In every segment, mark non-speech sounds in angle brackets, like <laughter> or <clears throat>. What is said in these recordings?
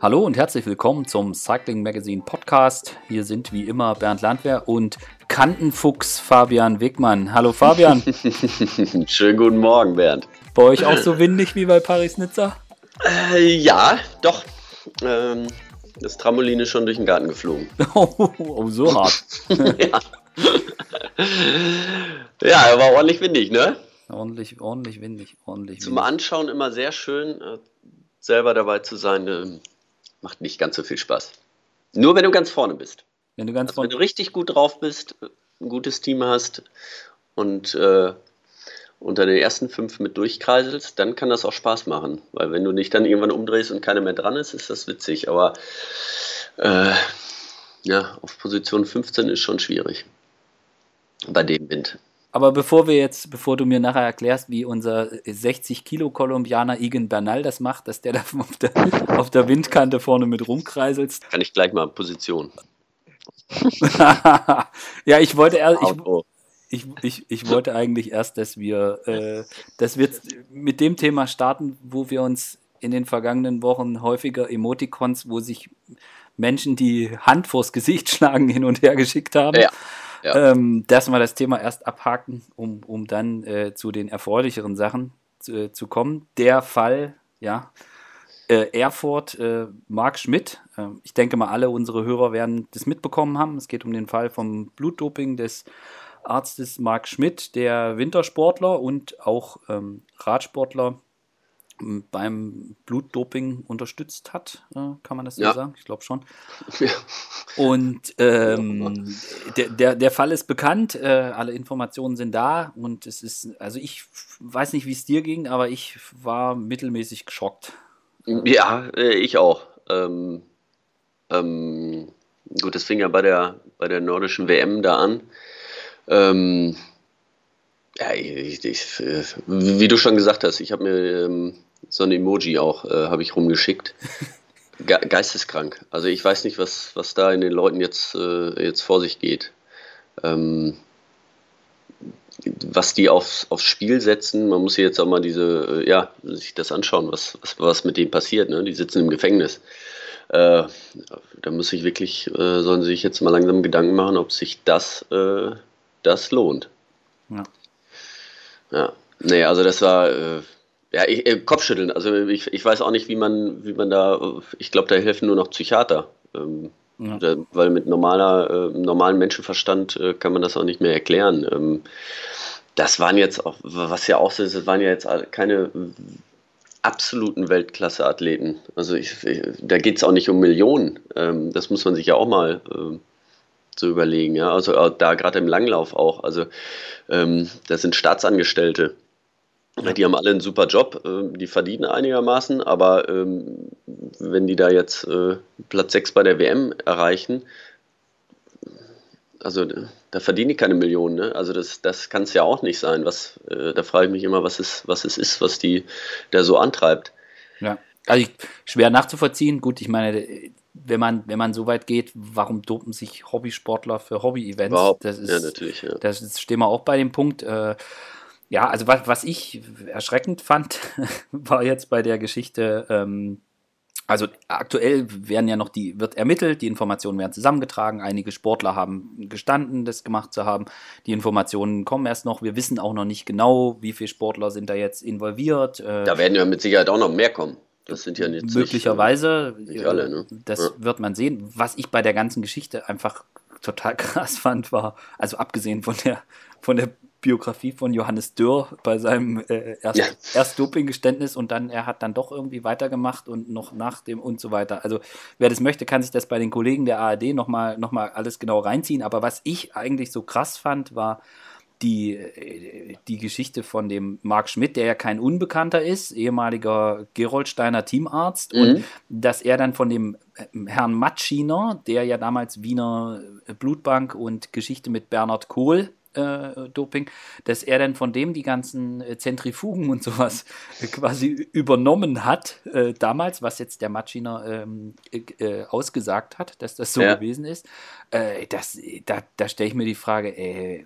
Hallo und herzlich willkommen zum Cycling Magazine Podcast. Hier sind wie immer Bernd Landwehr und Kantenfuchs Fabian Wegmann. Hallo Fabian. <laughs> Schönen guten Morgen, Bernd. Bei euch auch so windig wie bei Paris-Nizza? Äh, ja, doch. Ähm, das Trampolin ist schon durch den Garten geflogen. Oh, <laughs> oh so hart. <laughs> ja. ja, war ordentlich windig, ne? Ordentlich, ordentlich windig, ordentlich Zum windig. Anschauen immer sehr schön. Äh, selber dabei zu sein, äh, macht nicht ganz so viel Spaß. Nur wenn du ganz vorne bist. Wenn du ganz Also wenn vorne du richtig gut drauf bist, ein gutes Team hast und äh, unter den ersten fünf mit durchkreiselst, dann kann das auch Spaß machen. Weil wenn du dich dann irgendwann umdrehst und keiner mehr dran ist, ist das witzig. Aber äh, ja, auf Position 15 ist schon schwierig. Bei dem Wind. Aber bevor wir jetzt, bevor du mir nachher erklärst, wie unser 60 Kilo Kolumbianer Igen Bernal das macht, dass der da <laughs> auf der, auf der Windkante vorne mit rumkreiselst. Kann ich gleich mal Position. <laughs> ja, ich wollte erst, ich, ich, ich wollte eigentlich erst, dass wir, äh, dass wir mit dem Thema starten, wo wir uns in den vergangenen Wochen häufiger Emoticons, wo sich Menschen die Hand vors Gesicht schlagen, hin und her geschickt haben. Ja, ja. Ähm, dass wir das Thema erst abhaken, um, um dann äh, zu den erfreulicheren Sachen zu, äh, zu kommen. Der Fall, ja, äh, Erfurt, äh, Marc Schmidt. Äh, ich denke mal, alle unsere Hörer werden das mitbekommen haben. Es geht um den Fall vom Blutdoping des Arztes Marc Schmidt, der Wintersportler und auch ähm, Radsportler beim Blutdoping unterstützt hat, äh, kann man das so Ja. sagen? Ich glaube schon. <laughs> Ja. Und <laughs> ähm, der, der, der Fall ist bekannt, äh, alle Informationen sind da und es ist, also ich weiß nicht, wie es dir ging, aber ich war mittelmäßig geschockt. Ja, äh, ich auch. Ähm, ähm, gut, das fing ja bei der, bei der nordischen WM da an. Ähm, ja, ich, ich, äh, wie du schon gesagt hast, ich habe mir ähm, so ein Emoji auch, äh, habe ich rumgeschickt. Ge geisteskrank. Also ich weiß nicht, was, was da in den Leuten jetzt, äh, jetzt vor sich geht. Ähm, was die aufs, aufs Spiel setzen, man muss sich jetzt auch mal diese, äh, ja, sich das anschauen, was, was, was mit denen passiert. Ne? Die sitzen im Gefängnis. Äh, da muss ich wirklich, äh, sollen sie sich jetzt mal langsam Gedanken machen, ob sich das, äh, das lohnt. Ja. Ja, nee, also das war, äh, ja, ich, äh, Kopfschütteln. Also ich, ich weiß auch nicht, wie man, wie man da, äh, ich glaube, da helfen nur noch Psychiater. Ähm, Ja. da, weil mit normaler, äh, normalen Menschenverstand äh, kann man das auch nicht mehr erklären. Ähm, das waren jetzt auch, was ja auch so ist, das waren ja jetzt keine absoluten Weltklasse-Athleten. Also ich, ich, da geht es auch nicht um Millionen. Ähm, das muss man sich ja auch mal ähm, so überlegen. Ja? Also äh, da gerade im Langlauf auch. Also ähm, das sind Staatsangestellte. Die haben alle einen super Job, ähm, die verdienen einigermaßen, aber ähm, wenn die da jetzt äh, Platz 6 bei der WM erreichen, also da verdienen die keine Millionen, ne? Also das, das kann es ja auch nicht sein. Was, äh, da frage ich mich immer, was es, was es ist, was die da so antreibt. Ja. Also ich, schwer nachzuvollziehen. Gut, ich meine, wenn man, wenn man so weit geht, warum dopen sich Hobbysportler für Hobby-Events? Überhaupt. Das ist, ja, natürlich. Ja. Das ist, stehen wir auch bei dem Punkt. Äh, ja, also was, was ich erschreckend fand, <laughs> war jetzt bei der Geschichte, ähm, also aktuell werden ja noch die, wird ermittelt, die Informationen werden zusammengetragen, einige Sportler haben gestanden, das gemacht zu haben. Die Informationen kommen erst noch. Wir wissen auch noch nicht genau, wie viele Sportler sind da jetzt involviert. Äh, Da werden ja mit Sicherheit auch noch mehr kommen. Das sind ja jetzt möglicherweise. Nicht, äh, nicht alle, ne? Das Ja. wird man sehen. Was ich bei der ganzen Geschichte einfach total <laughs> krass fand, war, also abgesehen von der, von der Biografie von Johannes Dürr bei seinem äh, erst, Ja. erst Dopinggeständnis und dann, er hat dann doch irgendwie weitergemacht und noch nach dem und so weiter. Also wer das möchte, kann sich das bei den Kollegen der ARD nochmal noch mal alles genau reinziehen. Aber was ich eigentlich so krass fand, war, die, äh, die Geschichte von dem Marc Schmidt, der ja kein Unbekannter ist, ehemaliger Geroldsteiner Teamarzt, Mhm. und dass er dann von dem äh, Herrn Matschiner, der ja damals Wiener Blutbank und Geschichte mit Bernhard Kohl äh, Doping, dass er dann von dem die ganzen äh, Zentrifugen und sowas äh, quasi übernommen hat äh, damals, was jetzt der Matschiner ähm, äh, äh, ausgesagt hat, dass das so Ja. gewesen ist. Das, da da stelle ich mir die Frage, äh,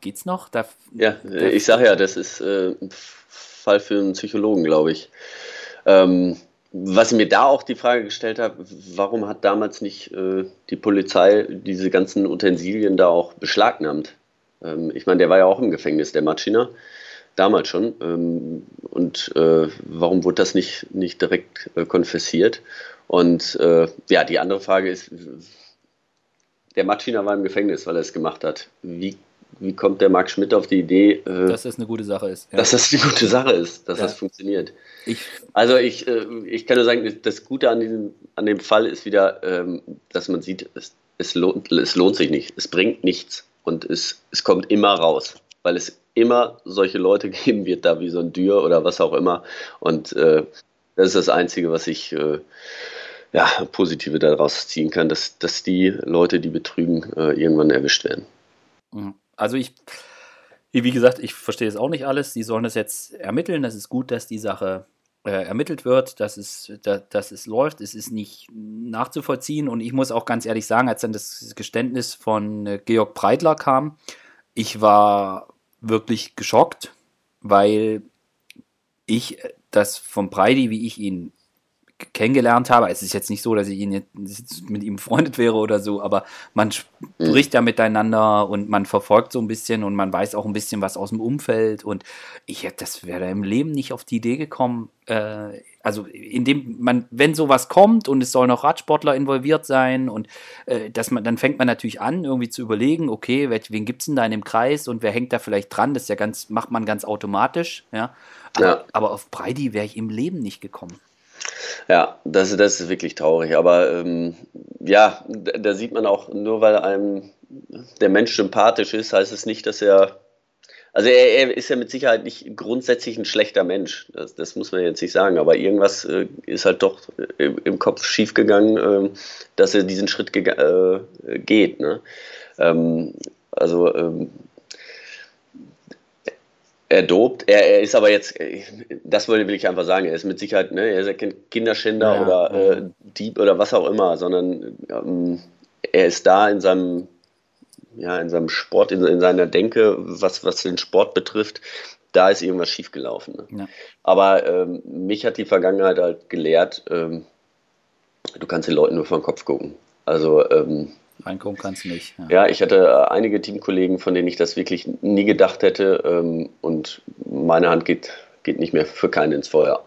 geht's noch? Da, Ja, da- ich sage ja, das ist ein Fall für einen Psychologen, glaube ich. Ähm, was ich mir da auch die Frage gestellt habe, warum hat damals nicht äh, die Polizei diese ganzen Utensilien da auch beschlagnahmt? Ähm, ich meine, der war ja auch im Gefängnis, der Matschiner, damals schon. Ähm, und äh, warum wurde das nicht, nicht direkt äh, konfessiert? Und äh, ja, die andere Frage ist, der Matschiner war im Gefängnis, weil er es gemacht hat. Wie wie kommt der Marc Schmidt auf die Idee, äh, dass das eine gute Sache ist. Ja. Dass das eine gute Sache ist, dass ja. das funktioniert. Ich, also ich, äh, ich kann nur sagen, das Gute an, diesem, an dem Fall ist wieder, ähm, dass man sieht, es, es, lohnt, es lohnt sich nicht, es bringt nichts und es, es kommt immer raus, weil es immer solche Leute <laughs> geben wird, da wie so ein Dürr oder was auch immer. Und äh, das ist das Einzige, was ich äh, ja, Positive daraus ziehen kann, dass, dass die Leute, die betrügen, äh, irgendwann erwischt werden. Also ich, wie gesagt, ich verstehe es auch nicht alles. Sie sollen das jetzt ermitteln. Das ist gut, dass die Sache ermittelt wird, dass es, da, dass es läuft. Es ist nicht nachzuvollziehen. Und ich muss auch ganz ehrlich sagen, als dann das Geständnis von äh, Georg Breitler kam, ich war wirklich geschockt, weil ich das von Breidi, wie ich ihn kennengelernt habe. Es ist jetzt nicht so, dass ich ihn jetzt mit ihm befreundet wäre oder so, aber man spricht ja miteinander und man verfolgt so ein bisschen und man weiß auch ein bisschen was aus dem Umfeld und ich hätte das wäre im Leben nicht auf die Idee gekommen. Äh, also indem man, wenn sowas kommt und es sollen auch Radsportler involviert sein und äh, dass man, dann fängt man natürlich an, irgendwie zu überlegen, okay, wen gibt es denn da in dem Kreis und wer hängt da vielleicht dran? Das ja ganz, macht man ganz automatisch, ja. Aber, ja. aber auf Breidi wäre ich im Leben nicht gekommen. Ja, das, das ist wirklich traurig. Aber ähm, ja, da sieht man auch, nur weil einem der Mensch sympathisch ist, heißt es nicht, dass er. Also er, er ist ja mit Sicherheit nicht grundsätzlich ein schlechter Mensch. Das, das muss man jetzt nicht sagen. Aber irgendwas äh, ist halt doch im, im Kopf schiefgegangen, äh, dass er diesen Schritt äh, geht. Ne? Ähm, also ähm, er dobt. Er, er, ist aber jetzt, das will ich einfach sagen, er ist mit Sicherheit, ne, er ist kein Kinderschänder ja, oder ja. Äh, Dieb oder was auch immer, sondern ähm, er ist da in seinem, ja, in seinem Sport, in, in, seiner Denke, was, was den Sport betrifft, da ist irgendwas schiefgelaufen. Ne? Ja. Aber ähm, mich hat die Vergangenheit halt gelehrt, ähm, du kannst den Leuten nur den Kopf gucken. Also ähm, Reinkommen kannst du nicht. Ja. ja. ich hatte äh, einige Teamkollegen, von denen ich das wirklich nie gedacht hätte. Ähm, und meine Hand geht, geht nicht mehr für keinen ins Feuer.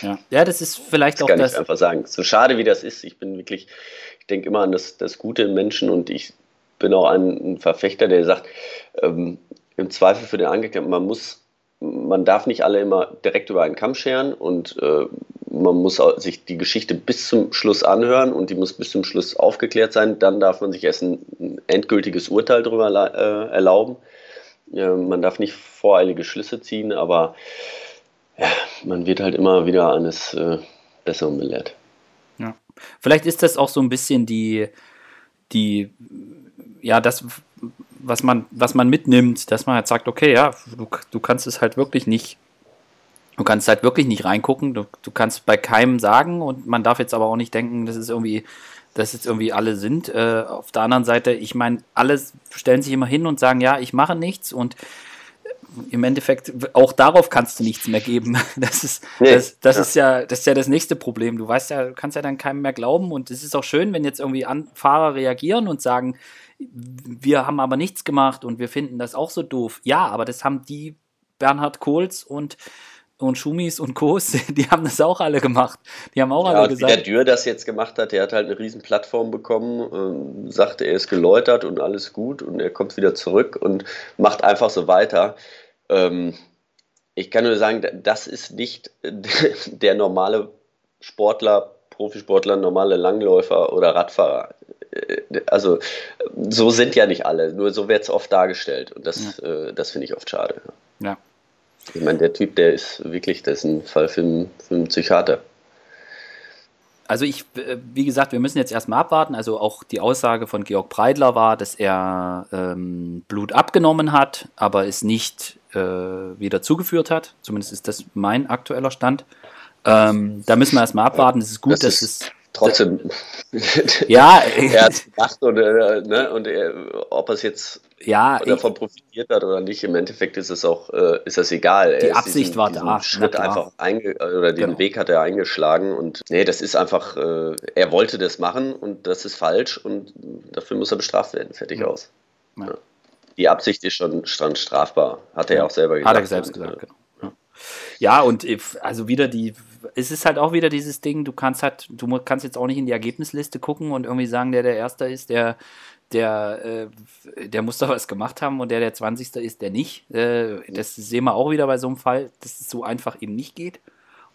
Ja, ja das ist vielleicht das auch kann das. Kann ich einfach sagen. So schade wie das ist, ich bin wirklich, ich denke immer an das, das Gute im Menschen und ich bin auch ein, ein Verfechter, der sagt, ähm, im Zweifel für den Angeklagten, man muss man darf nicht alle immer direkt über einen Kamm scheren und äh, man muss sich die Geschichte bis zum Schluss anhören und die muss bis zum Schluss aufgeklärt sein. Dann darf man sich erst ein, endgültiges Urteil darüber äh, erlauben. Äh, man darf nicht voreilige Schlüsse ziehen, aber ja, man wird halt immer wieder eines äh, Besseren belehrt. Ja. Vielleicht ist das auch so ein bisschen die, die ja, das, was man, was man mitnimmt, dass man halt sagt, okay, ja, du, du kannst es halt wirklich nicht, du kannst halt wirklich nicht reingucken, du, du kannst bei keinem sagen und man darf jetzt aber auch nicht denken, das ist irgendwie, dass jetzt irgendwie alle sind. Äh, auf der anderen Seite, ich meine, alle stellen sich immer hin und sagen, ja, ich mache nichts und im Endeffekt, auch darauf kannst du nichts mehr geben. <laughs> Das ist, nee, das, das ja. ist ja, das ist ja das nächste Problem. Du weißt ja, du kannst ja dann keinem mehr glauben und es ist auch schön, wenn jetzt irgendwie An Fahrer reagieren und sagen, wir haben aber nichts gemacht und wir finden das auch so doof. Ja, aber das haben die Bernhard Kohls und und Schumis und Kos, <laughs> die haben das auch alle gemacht. Die haben auch ja, alle gesagt. Wie der Dürr das jetzt gemacht hat, der hat halt eine riesen Plattform bekommen, äh, sagte, er ist geläutert und alles gut und er kommt wieder zurück und macht einfach so weiter. Ähm, ich kann nur sagen, das ist nicht <laughs> der normale Sportler, Profisportler, normale Langläufer oder Radfahrer. Äh, also so sind ja nicht alle, nur so wird es oft dargestellt und das, ja. äh, das finde ich oft schade. Ja. Ich meine, der Typ, der ist wirklich, das ist ein Fall für einen, für einen Psychiater. Also ich, äh, wie gesagt, wir müssen jetzt erstmal abwarten. Also auch die Aussage von Georg Breidler war, dass er ähm, Blut abgenommen hat, aber es nicht äh, wieder zugeführt hat. Zumindest ist das mein aktueller Stand. Ähm, da müssen wir erstmal abwarten. Es ist gut, das dass ist, es trotzdem. ja, <laughs> er hat es gemacht und, äh, ne, und er, ob er es jetzt ja, davon profitiert hat oder nicht, im Endeffekt ist es auch, äh, ist das egal. Die Absicht diesen, war da. Schritt einfach einge oder den genau. Weg hat er eingeschlagen und nee, das ist einfach, äh, er wollte das machen und das ist falsch und dafür muss er bestraft werden. Fertig ja. aus. Ja. Die Absicht ist schon strafbar, hat er ja auch selber gesagt. Hat er selbst gesagt, genau. Ja, und also wieder die, es ist halt auch wieder dieses Ding, du kannst halt, du kannst jetzt auch nicht in die Ergebnisliste gucken und irgendwie sagen, der der Erste ist, der, der, äh, der muss doch was gemacht haben und der der 20. ist, der nicht. Äh, das sehen wir auch wieder bei so einem Fall, dass es so einfach eben nicht geht.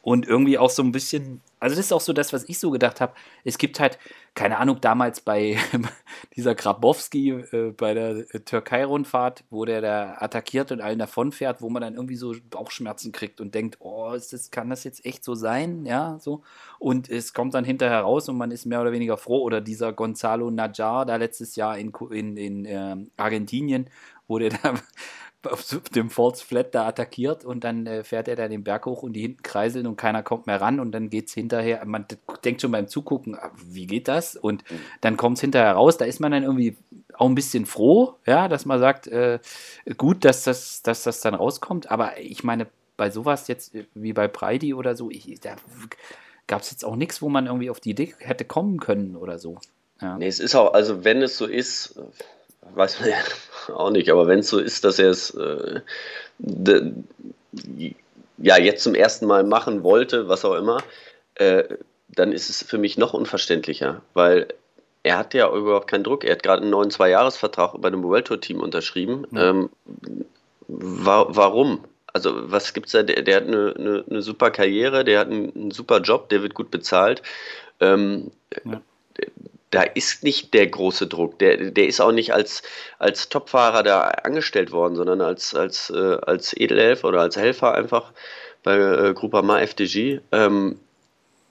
Und irgendwie auch so ein bisschen, also das ist auch so das, was ich so gedacht habe. Es gibt halt, keine Ahnung, damals bei <laughs> dieser Grabowski äh, bei der Türkei-Rundfahrt, wo der da attackiert und allen davonfährt, wo man dann irgendwie so Bauchschmerzen kriegt und denkt, oh, ist das, kann das jetzt echt so sein? Ja, so. Und es kommt dann hinterher raus und man ist mehr oder weniger froh. Oder dieser Gonzalo Najar da letztes Jahr in, in, in äh, Argentinien, wo der <laughs> da auf dem Falls Flat da attackiert und dann äh, fährt er da den Berg hoch und die hinten kreiseln und keiner kommt mehr ran und dann geht es hinterher, man denkt schon beim Zugucken, ah, wie geht das? Und mhm. dann kommt es hinterher raus, da ist man dann irgendwie auch ein bisschen froh, ja, dass man sagt, äh, gut, dass das, dass das dann rauskommt, aber ich meine, bei sowas jetzt äh, wie bei Breidi oder so, ich, da gab es jetzt auch nichts, wo man irgendwie auf die Idee hätte kommen können oder so. Ja. Nee, es ist auch, also wenn es so ist, weiß man <laughs> ja auch nicht, aber wenn es so ist, dass er es äh, ja jetzt zum ersten Mal machen wollte, was auch immer, äh, dann ist es für mich noch unverständlicher, weil er hat ja überhaupt keinen Druck. Er hat gerade einen neuen Zweijahresvertrag bei dem World Tour Team unterschrieben. Mhm. Ähm, wa warum? Also was gibt's da? Der, der hat eine, eine, eine, super Karriere, der hat einen, einen, super Job, der wird gut bezahlt. Ähm, ja da ist nicht der große Druck. Der, der ist auch nicht als, als Topfahrer da angestellt worden, sondern als, als, äh, als Edelhelfer oder als Helfer einfach bei äh, Groupama FDG. Ähm,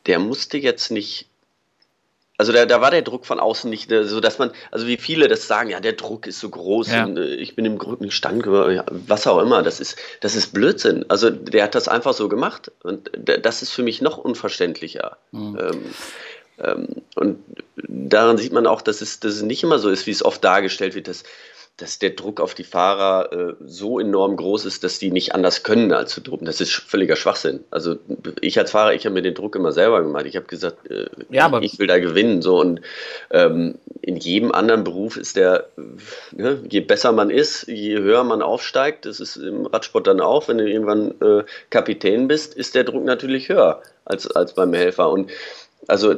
der musste jetzt nicht. Also da, da war der Druck von außen nicht äh, so, dass man, also wie viele das sagen, ja, der Druck ist so groß ja. und äh, ich bin im Rücken Stand, ja, was auch immer, das ist, das ist Blödsinn. Also der hat das einfach so gemacht und das ist für mich noch unverständlicher. Mhm. Ähm, und daran sieht man auch, dass es, dass es nicht immer so ist, wie es oft dargestellt wird, dass, dass der Druck auf die Fahrer äh, so enorm groß ist, dass die nicht anders können als zu drucken. Das ist völliger Schwachsinn. Also ich als Fahrer, ich habe mir den Druck immer selber gemacht. Ich habe gesagt, äh, ja, ich, ich will da gewinnen. So und ähm, in jedem anderen Beruf ist der, ne, je besser man ist, je höher man aufsteigt, das ist im Radsport dann auch, wenn du irgendwann äh, Kapitän bist, ist der Druck natürlich höher als, als beim Helfer. Und also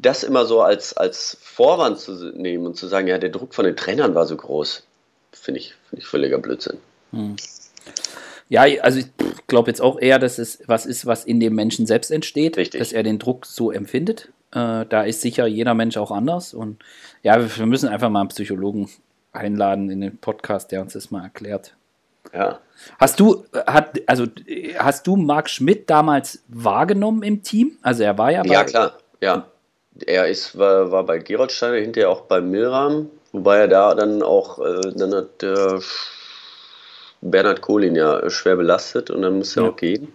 das immer so als, als Vorwand zu nehmen und zu sagen, ja, der Druck von den Trainern war so groß, finde ich, find ich völliger Blödsinn. Hm. Ja, also ich glaube jetzt auch eher, dass es was ist, was in dem Menschen selbst entsteht, Richtig. dass er den Druck so empfindet. Äh, da ist sicher jeder Mensch auch anders. Und ja, wir müssen einfach mal einen Psychologen einladen in den Podcast, der uns das mal erklärt. Ja. Hast du, hat, also hast du Marc Schmidt damals wahrgenommen im Team? Also er war ja bei. Ja, klar, ja. Er ist, war, war bei Geroldsteiner, hinterher auch bei Milram, wobei er da dann auch, äh, dann hat der Bernhard Kohlin ja schwer belastet und dann musste ja. er auch gehen.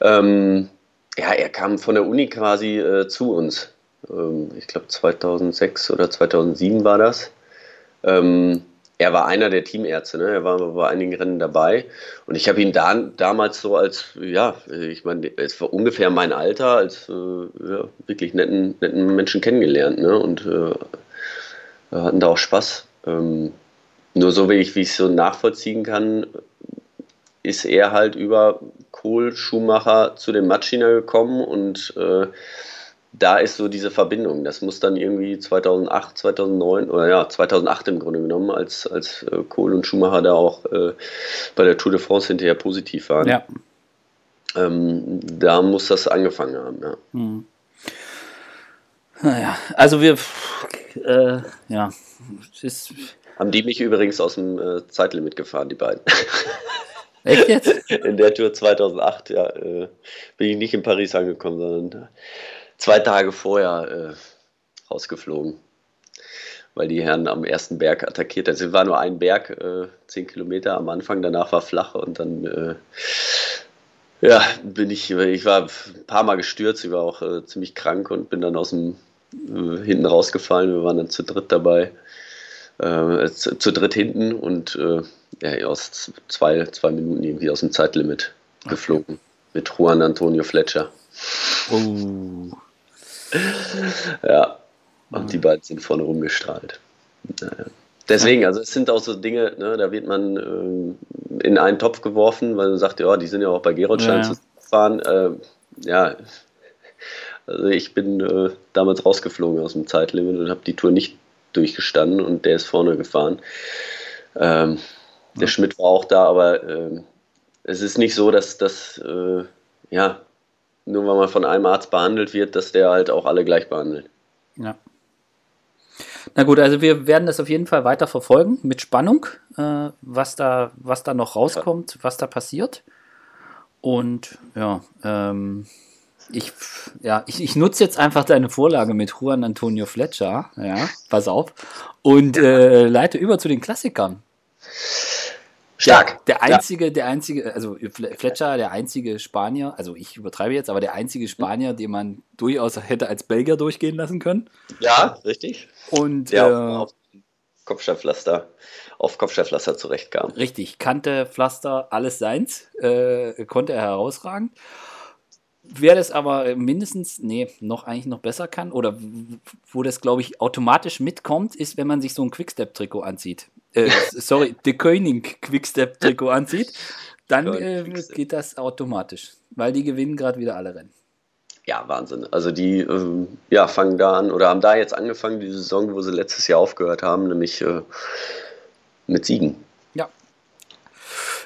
Ähm, ja, er kam von der Uni quasi äh, zu uns. Ähm, ich glaube 2006 oder 2007 war das. Ähm, er war einer der Teamärzte, ne? er war bei einigen Rennen dabei und ich habe ihn da, damals so als, ja, ich meine, es war ungefähr mein Alter, als äh, ja, wirklich netten, netten Menschen kennengelernt ne? und äh, hatten da auch Spaß. Ähm, nur so wie ich es so nachvollziehen kann, ist er halt über Kohl Schumacher zu dem Matschiner gekommen und äh, da ist so diese Verbindung. Das muss dann irgendwie 2008, 2009 oder ja, 2008 im Grunde genommen, als, als äh, Kohl und Schumacher da auch äh, bei der Tour de France hinterher positiv waren. Ja. Ähm, da muss das angefangen haben, ja. Hm. Naja, also wir, äh, ja, ist haben die mich übrigens aus dem äh, Zeitlimit gefahren, die beiden. <laughs> Echt jetzt? In der Tour 2008, ja, äh, bin ich nicht in Paris angekommen, sondern zwei Tage vorher äh, rausgeflogen, weil die Herren am ersten Berg attackiert haben. Es war nur ein Berg, äh, zehn Kilometer am Anfang, danach war flach und dann äh, Ja, bin ich, ich war ein paar Mal gestürzt, ich war auch äh, ziemlich krank und bin dann aus dem äh, hinten rausgefallen. Wir waren dann zu dritt dabei, äh, zu, zu, dritt hinten und äh, ja, aus zwei, zwei Minuten irgendwie aus dem Zeitlimit okay. geflogen mit Juan Antonio Fletcher. Oh. Ja, und die beiden sind vorne rumgestrahlt. Naja. Deswegen, also es sind auch so Dinge, ne, da wird man äh, in einen Topf geworfen, weil man sagt, ja, die sind ja auch bei Geroldstein ja. zu fahren. Äh, ja, also ich bin äh, damals rausgeflogen aus dem Zeitlimit und habe die Tour nicht durchgestanden und der ist vorne gefahren. Ähm, der ja. Schmidt war auch da, aber ähm, es ist nicht so, dass das, äh, ja, nur weil man von einem Arzt behandelt wird, dass der halt auch alle gleich behandelt. Ja. Na gut, also wir werden das auf jeden Fall weiter verfolgen mit Spannung, äh, was, da, was da noch rauskommt, was da passiert. Und ja, ähm, ich, ja, ich, ich nutze jetzt einfach deine Vorlage mit Juan Antonio Fletcher, ja, pass auf, und äh, leite über zu den Klassikern. Stark. Der, der einzige, ja. der einzige, also Fletcher, der einzige Spanier, also ich übertreibe jetzt, aber der einzige Spanier, den man durchaus hätte als Belgier durchgehen lassen können. Ja, richtig. Und der äh, auf Kopfsteinpflaster, auf Kopfsteinpflaster zurechtkam. Richtig, kannte Pflaster alles seins, äh, konnte er herausragend. Wer das aber mindestens, nee, noch eigentlich noch besser kann oder wo das, glaube ich, automatisch mitkommt, ist, wenn man sich so ein Quickstep-Trikot anzieht. Äh, sorry, <laughs> The König Quickstep-Trikot anzieht, dann äh, geht das automatisch, weil die gewinnen gerade wieder alle Rennen. Ja, Wahnsinn. Also die äh, ja, fangen da an oder haben da jetzt angefangen, die Saison, wo sie letztes Jahr aufgehört haben, nämlich äh, mit Siegen. Ja.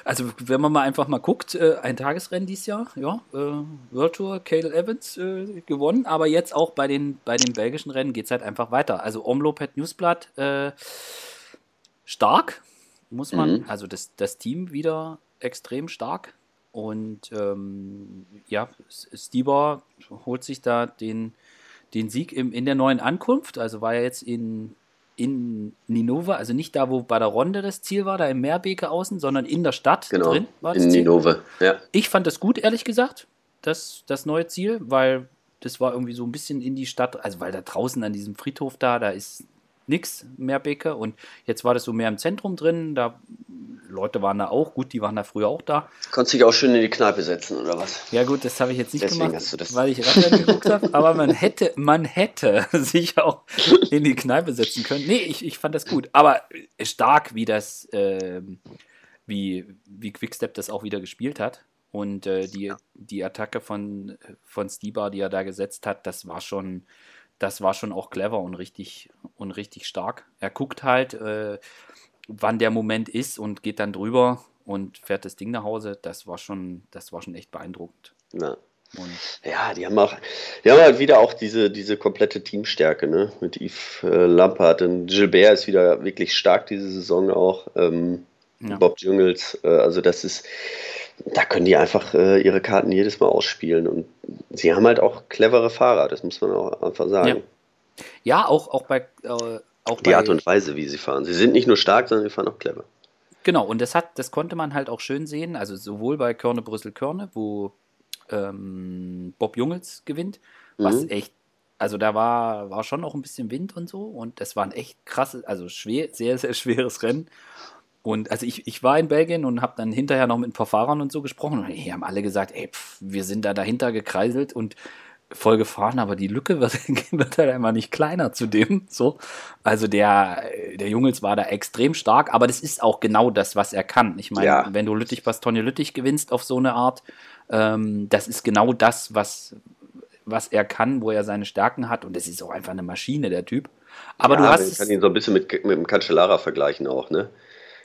Also wenn man mal einfach mal guckt, äh, ein Tagesrennen dieses Jahr, ja, äh, World Tour, Cale Evans äh, gewonnen, aber jetzt auch bei den, bei den belgischen Rennen geht es halt einfach weiter. Also Omlopet Newsblatt äh, stark, muss man, mhm. also das, das Team wieder extrem stark. Und ähm, ja, Stieber holt sich da den, den Sieg im, in der neuen Ankunft. Also war er jetzt in, in Ninove, also nicht da, wo bei der Ronde das Ziel war, da im Meerbeke außen, sondern in der Stadt genau, drin war das in Ziel. Ninove, ja. Ich fand das gut, ehrlich gesagt, das, das neue Ziel, weil das war irgendwie so ein bisschen in die Stadt, also weil da draußen an diesem Friedhof da, da ist nichts mehr Bäcke. Und jetzt war das so mehr im Zentrum drin. Da Leute waren da auch, gut, die waren da früher auch da. Konntest dich auch schön in die Kneipe setzen, oder was? Ja, gut, das habe ich jetzt nicht Deswegen gemacht, weil ich Radrennen geguckt habe. Aber man hätte, man hätte <laughs> sich auch in die Kneipe setzen können. Nee, ich, ich fand das gut. Aber stark, wie das, äh, wie, wie Quickstep das auch wieder gespielt hat. Und äh, die, die Attacke von, von Stibar, die er da gesetzt hat, das war schon, das war schon auch clever und richtig und richtig stark. Er guckt halt, äh, wann der Moment ist und geht dann drüber und fährt das Ding nach Hause. Das war schon, das war schon echt beeindruckend. Ja. Und ja, die haben auch, die haben halt wieder auch diese, diese komplette Teamstärke, ne? Mit Yves äh, Lampard und Gilbert ist wieder wirklich stark diese Saison auch. Ähm, ja. Bob Jungels, äh, also das ist, da können die einfach äh, ihre Karten jedes Mal ausspielen. Und sie haben halt auch clevere Fahrer, das muss man auch einfach sagen. Ja, ja auch, auch bei. Äh, auch die bei, Art und Weise, wie sie fahren. Sie sind nicht nur stark, sondern sie fahren auch clever. Genau, und das hat, das konnte man halt auch schön sehen, also sowohl bei Körne Brüssel Körne, wo ähm, Bob Jungels gewinnt, was mhm. echt, also da war, war schon auch ein bisschen Wind und so und das war ein echt krasses, also schwer, sehr, sehr schweres Rennen. Und also ich, ich war in Belgien und habe dann hinterher noch mit ein paar Fahrern und so gesprochen und die haben alle gesagt, ey, pff, wir sind da dahinter gekreiselt und voll gefahren, aber die Lücke wird, <laughs> wird halt einfach nicht kleiner zu dem. So. Also der, der Jungels war da extrem stark, aber das ist auch genau das, was er kann. Ich meine, ja. wenn du Lüttich Bastogne Lüttich gewinnst auf so eine Art, ähm, das ist genau das, was, was er kann, wo er seine Stärken hat. Und das ist auch einfach eine Maschine, der Typ. Aber ja, du hast. Ich kann ihn so ein bisschen mit, mit dem Cancellara vergleichen auch, ne?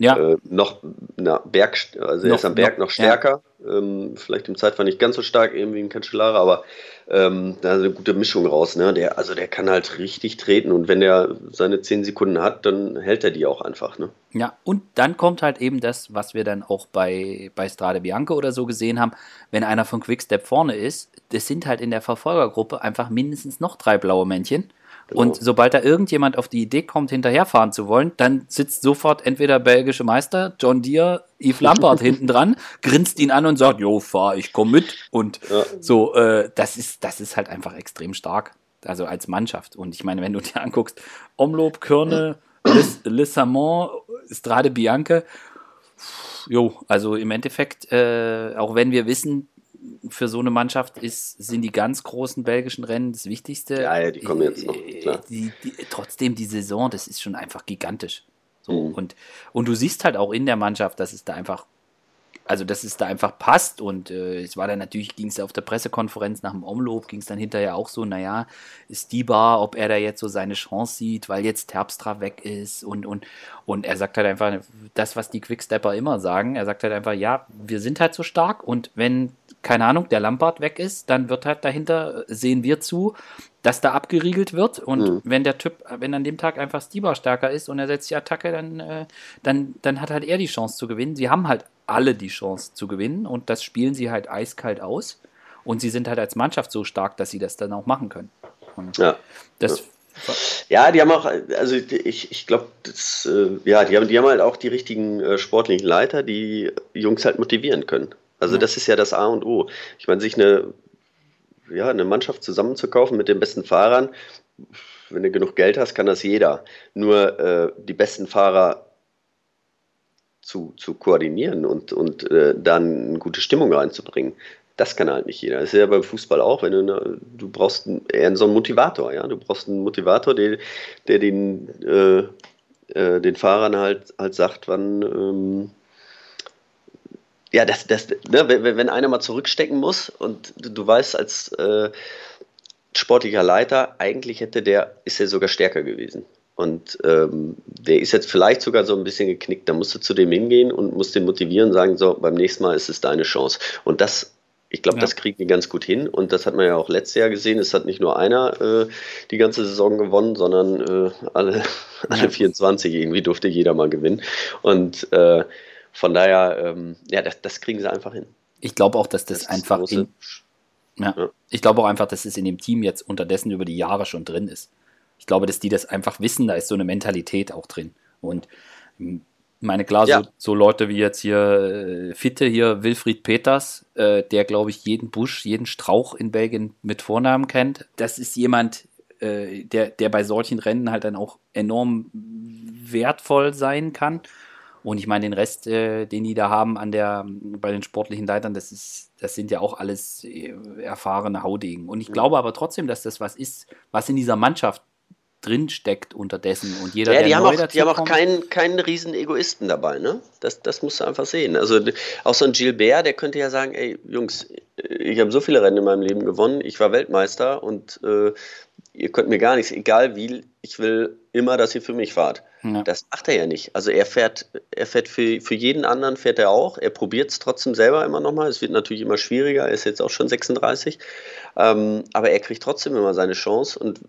Ja. Äh, noch na, Berg, also er ist am Berg noch, noch stärker. Ja. Ähm, vielleicht im Zeitfahren nicht ganz so stark eben wie ein Cancellara, aber ähm, da ist eine gute Mischung raus. Ne? Der, also der kann halt richtig treten und wenn er seine 10 Sekunden hat, dann hält er die auch einfach. Ne? Ja, und dann kommt halt eben das, was wir dann auch bei, bei Strade Bianca oder so gesehen haben, wenn einer von Quickstep vorne ist, das sind halt in der Verfolgergruppe einfach mindestens noch drei blaue Männchen. Und sobald da irgendjemand auf die Idee kommt, hinterherfahren zu wollen, dann sitzt sofort entweder belgische Meister John Deere, Yves Lampard <laughs> hinten dran, grinst ihn an und sagt, jo, fahr, ich komm mit. Und ja. so, äh, das ist, das ist halt einfach extrem stark. Also als Mannschaft. Und ich meine, wenn du dir anguckst, Omloop, Körne, Lissamont, Strade Bianche, jo, also im Endeffekt, äh, auch wenn wir wissen, für so eine Mannschaft ist, sind die ganz großen belgischen Rennen das Wichtigste. Ja, ja die kommen jetzt noch. Äh, klar. Die, die, trotzdem, die Saison, das ist schon einfach gigantisch. So, mhm. und, und du siehst halt auch in der Mannschaft, dass es da einfach also dass es da einfach passt und äh, es war dann natürlich, ging es auf der Pressekonferenz nach dem Omloop, ging es dann hinterher auch so, naja, ist die Bar, ob er da jetzt so seine Chance sieht, weil jetzt Terpstra weg ist und, und, und er sagt halt einfach das, was die Quickstepper immer sagen, er sagt halt einfach, ja, wir sind halt so stark und wenn, keine Ahnung, der Lampard weg ist, dann wird halt dahinter, sehen wir zu, dass da abgeriegelt wird und mhm. wenn der Typ, wenn an dem Tag einfach Stieber stärker ist und er setzt die Attacke, dann, äh, dann, dann hat halt er die Chance zu gewinnen. Sie haben halt alle die Chance zu gewinnen und das spielen sie halt eiskalt aus und sie sind halt als Mannschaft so stark, dass sie das dann auch machen können. Und ja. Das ja, die haben auch, also ich, ich glaube, äh, ja, die haben, die haben halt auch die richtigen äh, sportlichen Leiter, die Jungs halt motivieren können. Also ja. das ist ja das A und O. Ich meine, sich eine, ja, eine Mannschaft zusammenzukaufen mit den besten Fahrern, wenn du genug Geld hast, kann das jeder. Nur äh, die besten Fahrer zu, zu koordinieren und, und äh, dann eine gute Stimmung reinzubringen. Das kann halt nicht jeder. Das ist ja beim Fußball auch, wenn du, eine, du brauchst eher so einen Motivator, ja. Du brauchst einen Motivator, der, der den, äh, äh, den Fahrern halt, halt sagt, wann, ähm, ja, das, das, ne, wenn, wenn einer mal zurückstecken muss und du, du weißt als äh, sportlicher Leiter, eigentlich hätte der, ist er sogar stärker gewesen. Und ähm, der ist jetzt vielleicht sogar so ein bisschen geknickt. Da musst du zu dem hingehen und musst den motivieren und sagen, so, beim nächsten Mal ist es deine Chance. Und das, ich glaube, ja. das kriegen die ganz gut hin. Und das hat man ja auch letztes Jahr gesehen. Es hat nicht nur einer äh, die ganze Saison gewonnen, sondern äh, alle, <laughs> alle 24 irgendwie durfte jeder mal gewinnen. Und äh, von daher, ähm, ja, das, das, kriegen sie einfach hin. Ich glaube auch, dass das, das einfach in, ja, ja. Ich glaube auch einfach, dass es in dem Team jetzt unterdessen über die Jahre schon drin ist ich glaube, dass die das einfach wissen, da ist so eine Mentalität auch drin. Und hm, meine, klar, ja. so, so, Leute wie jetzt hier äh, Fitte, hier Wilfried Peters, äh, der, glaube ich, jeden Busch, jeden Strauch in Belgien mit Vornamen kennt. Das ist jemand, äh, der, der bei solchen Rennen halt dann auch enorm wertvoll sein kann. Und ich meine, den Rest, äh, den die da haben an der, bei den sportlichen Leitern, das ist, das sind ja auch alles äh, erfahrene Haudegen. Und ich glaube aber trotzdem, dass das was ist, was in dieser Mannschaft drin steckt unterdessen und jeder, ja, die der haben neu auch, Die haben auch keinen, keinen riesen Egoisten dabei, ne? Das, das musst du einfach sehen. Also auch so ein Gilbert, der könnte ja sagen, ey, Jungs, ich habe so viele Rennen in meinem Leben gewonnen, ich war Weltmeister und äh, ihr könnt mir gar nichts, egal wie, ich will immer, dass ihr für mich fahrt. Ja. Das macht er ja nicht. Also er fährt, er fährt für, für jeden anderen fährt er auch. Er probiert es trotzdem selber immer nochmal. Es wird natürlich immer schwieriger, er ist jetzt auch schon 36. Ähm, aber er kriegt trotzdem immer seine Chance und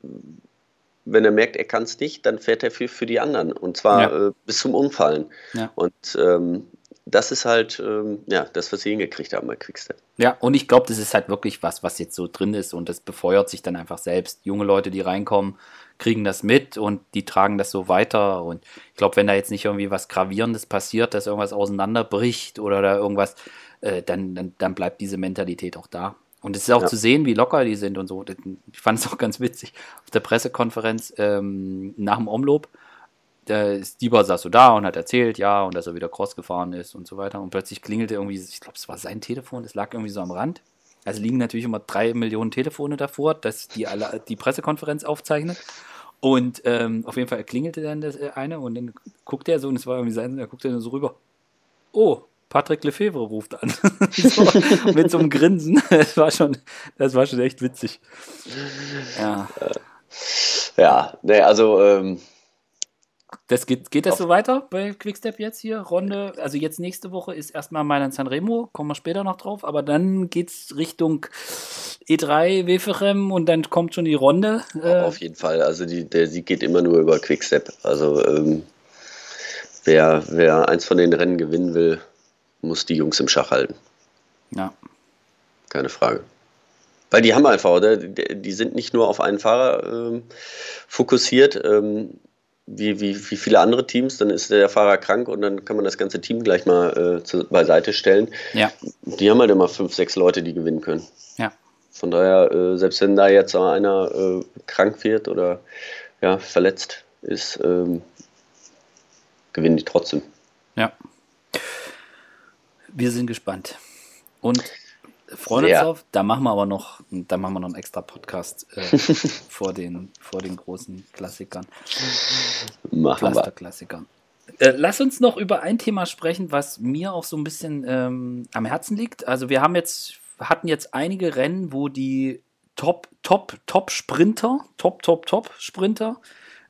wenn er merkt, er kann es nicht, dann fährt er für, für die anderen und zwar ja. äh, bis zum Umfallen. Ja. Und ähm, das ist halt ähm, ja, das, was sie hingekriegt haben bei Quickstep. Ja, und ich glaube, das ist halt wirklich was, was jetzt so drin ist und das befeuert sich dann einfach selbst. Junge Leute, die reinkommen, kriegen das mit und die tragen das so weiter. Und ich glaube, wenn da jetzt nicht irgendwie was Gravierendes passiert, dass irgendwas auseinanderbricht oder da irgendwas, äh, dann, dann, dann bleibt diese Mentalität auch da. Und es ist auch ja. zu sehen, wie locker die sind und so. Ich fand es auch ganz witzig. Auf der Pressekonferenz ähm, nach dem Omloop, der Stieber saß so da und hat erzählt, ja, und dass er wieder Cross gefahren ist und so weiter. Und plötzlich klingelte irgendwie, ich glaube, es war sein Telefon, das lag irgendwie so am Rand. Also liegen natürlich immer drei Millionen Telefone davor, dass die alle die Pressekonferenz aufzeichnet. Und ähm, auf jeden Fall klingelte dann das äh, eine und dann guckte er so, und es war irgendwie sein, er guckte dann so rüber. Oh, Patrick Lefebvre ruft an. <laughs> so, mit so einem Grinsen. <laughs> Das war schon, das war schon echt witzig. Ja. Ja, nee, also. Ähm, das geht, geht das so weiter bei Quickstep jetzt hier? Runde, also jetzt nächste Woche ist erstmal Mailand Sanremo, kommen wir später noch drauf, aber dann geht es Richtung E3, Weferem und dann kommt schon die Runde. Äh, Auf jeden Fall, also die, der Sieg geht immer nur über Quickstep. Also ähm, wer, wer eins von den Rennen gewinnen will, muss die Jungs im Schach halten. Ja. Keine Frage. Weil die haben einfach, oder? die sind nicht nur auf einen Fahrer ähm, fokussiert, ähm, wie, wie, wie viele andere Teams, dann ist der Fahrer krank und dann kann man das ganze Team gleich mal äh, zu, beiseite stellen. Ja. Die haben halt immer fünf, sechs Leute, die gewinnen können. Ja. Von daher, äh, selbst wenn da jetzt einer äh, krank wird oder ja, verletzt ist, ähm, gewinnen die trotzdem. Ja. Wir sind gespannt. Und freuen uns auf. Da machen wir aber noch, da machen wir noch einen extra Podcast äh, <laughs> vor, den, vor den großen Klassikern. Machen wir. Klassikern. Äh, lass uns noch über ein Thema sprechen, was mir auch so ein bisschen ähm, am Herzen liegt. Also wir haben jetzt, hatten jetzt einige Rennen, wo die Top, Top, Top Sprinter, Top, Top, Top Sprinter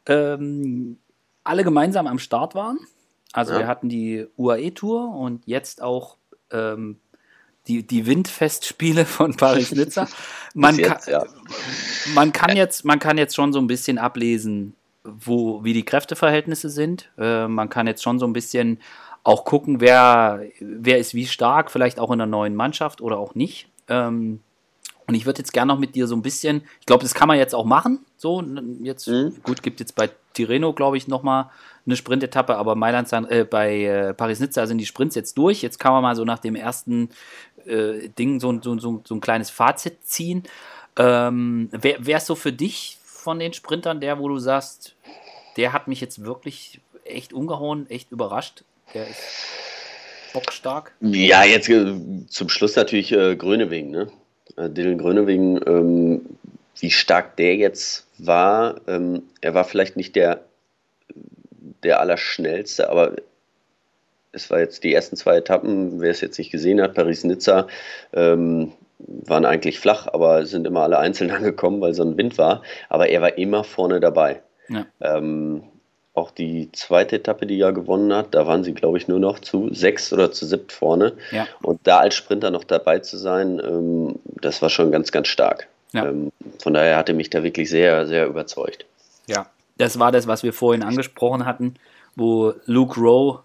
ähm, alle gemeinsam am Start waren. Also ja. wir hatten die UAE-Tour und jetzt auch ähm, die, die Windfestspiele von <laughs> Paris-Nizza. Man, jetzt, kann, ja. man, kann jetzt, man kann jetzt schon so ein bisschen ablesen, wo, wie die Kräfteverhältnisse sind. Äh, man kann jetzt schon so ein bisschen auch gucken, wer, wer ist wie stark, vielleicht auch in der neuen Mannschaft oder auch nicht. Ähm, und ich würde jetzt gerne noch mit dir so ein bisschen, ich glaube, das kann man jetzt auch machen. So, jetzt, mhm. gut, gibt jetzt bei Tirreno, glaube ich, nochmal eine Sprintetappe, aber Mailand, äh, bei äh, Paris-Nizza sind die Sprints jetzt durch. Jetzt kann man mal so nach dem ersten äh, Ding so, so, so, so, ein kleines Fazit ziehen. Ähm, wer, wer ist so für dich von den Sprintern der, wo du sagst, der hat mich jetzt wirklich echt umgehauen, echt überrascht? Der ist bockstark. Ja, jetzt äh, zum Schluss natürlich äh, Grönewegen, ne? Äh, Dylan Grönewegen, ähm, wie stark der jetzt war. Ähm, er war vielleicht nicht der der Allerschnellste, aber es war jetzt die ersten zwei Etappen, wer es jetzt nicht gesehen hat, Paris-Nizza, ähm, waren eigentlich flach, aber sind immer alle einzeln <laughs> angekommen, weil so ein Wind war. Aber er war immer vorne dabei. Ja. Ähm, auch die zweite Etappe, die er gewonnen hat, da waren sie, glaube ich, nur noch zu sechs oder zu siebt vorne. Ja. Und da als Sprinter noch dabei zu sein, ähm, das war schon ganz, ganz stark. Ja. Ähm, von daher hatte mich da wirklich sehr, sehr überzeugt. Ja, das war das, was wir vorhin angesprochen hatten, wo Luke Rowe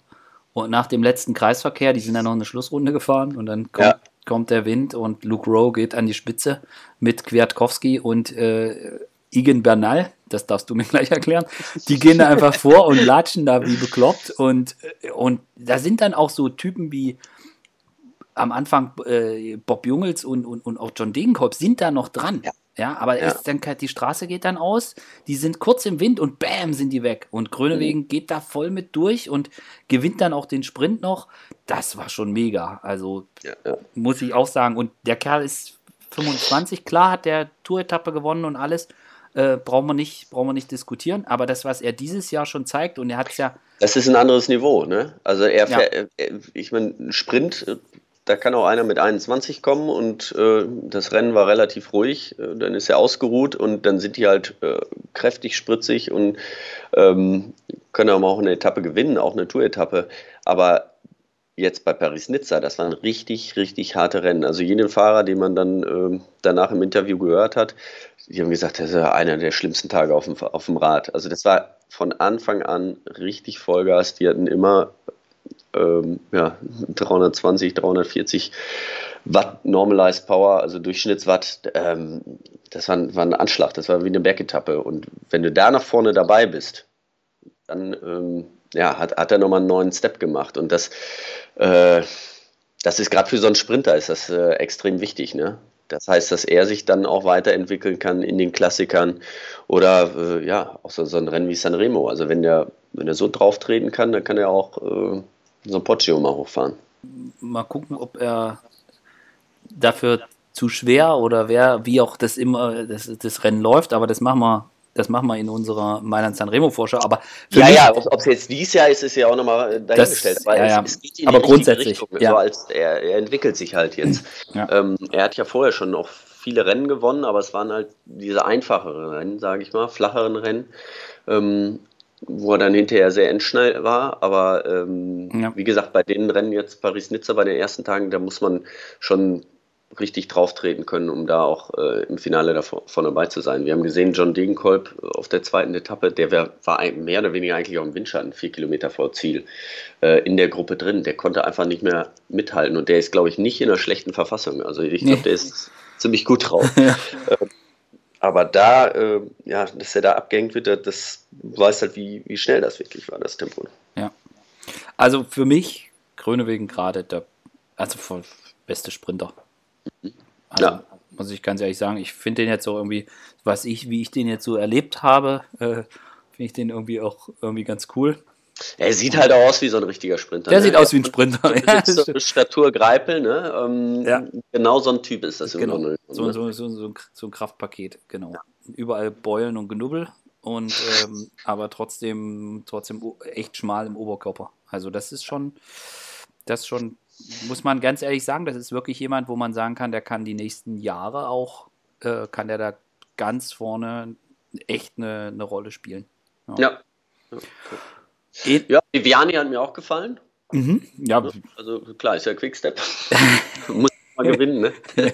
nach dem letzten Kreisverkehr, die sind dann noch eine Schlussrunde gefahren und dann kommt, ja. kommt der Wind und Luke Rowe geht an die Spitze mit Kwiatkowski und äh, Igen Bernal, das darfst du mir <laughs> gleich erklären, die <laughs> gehen da einfach vor und latschen da wie bekloppt und, äh, und da sind dann auch so Typen wie am Anfang äh, Bob Jungels und, und, und auch John Degenkolb sind da noch dran. Ja. Ja, aber ja. Dann, die Straße geht dann aus, die sind kurz im Wind und bam, sind die weg. Und Grönewegen mhm. geht da voll mit durch und gewinnt dann auch den Sprint noch. Das war schon mega. Also ja. muss ich auch sagen. Und der Kerl ist 25, klar hat der Tour-Etappe gewonnen und alles. Äh, brauchen, wir nicht, brauchen wir nicht diskutieren. Aber das, was er dieses Jahr schon zeigt, und er hat es ja. Das ist ein anderes Niveau, ne? Also er, ja. er ich meine, Sprint da kann auch einer mit 21 kommen und äh, das Rennen war relativ ruhig. Äh, dann ist er ausgeruht und dann sind die halt äh, kräftig, spritzig und ähm, können aber auch eine Etappe gewinnen, auch eine Tour-Etappe. Aber jetzt bei Paris-Nizza, das waren richtig, richtig harte Rennen. Also jene Fahrer, den man dann äh, danach im Interview gehört hat, die haben gesagt, das ist einer der schlimmsten Tage auf dem, auf dem Rad. Also das war von Anfang an richtig Vollgas. Die hatten immer ähm, ja, 320, 340 Watt Normalized Power, also Durchschnittswatt, ähm, das war, war, ein Anschlag, das war wie eine Bergetappe. Und wenn du da nach vorne dabei bist, dann ähm, ja, hat, hat er nochmal einen neuen Step gemacht. Und das, äh, das ist gerade für so einen Sprinter ist das äh, extrem wichtig. Ne? Das heißt, dass er sich dann auch weiterentwickeln kann in den Klassikern oder äh, ja, auch so, so ein Rennen wie Sanremo. Also wenn der, wenn er so drauf treten kann, dann kann er auch äh, so ein Poggio mal hochfahren. Mal gucken, ob er dafür zu schwer oder wer, wie auch das immer das, das Rennen läuft, aber das machen wir das machen wir in unserer Mailand Sanremo Vorschau. Aber ja, ja, ob es jetzt dieses Jahr ist, ist ja auch nochmal dahingestellt. Das, aber, ja, ja. Es, es aber grundsätzlich, Richtung, ja. so als er, er, entwickelt sich halt jetzt. <clears throat> Ja. Ähm, er hat ja vorher schon noch viele Rennen gewonnen, aber es waren halt diese einfacheren Rennen, sage ich mal, flacheren Rennen. Ähm, wo er dann hinterher sehr endschnell war. Aber ähm, ja. wie gesagt, bei den Rennen jetzt Paris-Nizza bei den ersten Tagen, da muss man schon richtig drauf treten können, um da auch äh, im Finale davon dabei zu sein. Wir haben gesehen, John Degenkolb auf der zweiten Etappe, der wär, war mehr oder weniger eigentlich auch im Windschatten, vier Kilometer vor Ziel, äh, in der Gruppe drin. Der konnte einfach nicht mehr mithalten und der ist, glaube ich, nicht in einer schlechten Verfassung. Also ich glaube, nee. der ist ziemlich gut drauf. <laughs> Ja. Ähm, aber da, äh, ja, dass er da abgehängt wird, das weiß halt, wie, wie schnell das wirklich war, das Tempo. Ja. Also für mich, Grönewegen gerade der, also beste Sprinter. Also, ja. Muss ich ganz ehrlich sagen, ich finde den jetzt so irgendwie, was ich, wie ich den jetzt so erlebt habe, äh, finde ich den irgendwie auch irgendwie ganz cool. Er sieht halt auch aus wie so ein richtiger Sprinter. Der ne? sieht aus wie ein Sprinter. <laughs> Ja, Statur Greipel, ne? Ähm, ja. Genau so ein Typ ist das genau. Grunde, so, ne? so, so, so, ein Kraftpaket, genau. Ja. Überall Beulen und Genubbel und ähm, aber trotzdem, trotzdem echt schmal im Oberkörper. Also das ist schon, das schon, muss man ganz ehrlich sagen, das ist wirklich jemand, wo man sagen kann, der kann die nächsten Jahre auch, äh, kann der da ganz vorne echt eine, eine Rolle spielen. ja. ja. E ja, Viviani hat mir auch gefallen. Mhm, ja. Also klar, ist ja Quickstep. <laughs> Muss mal gewinnen, ne? <laughs>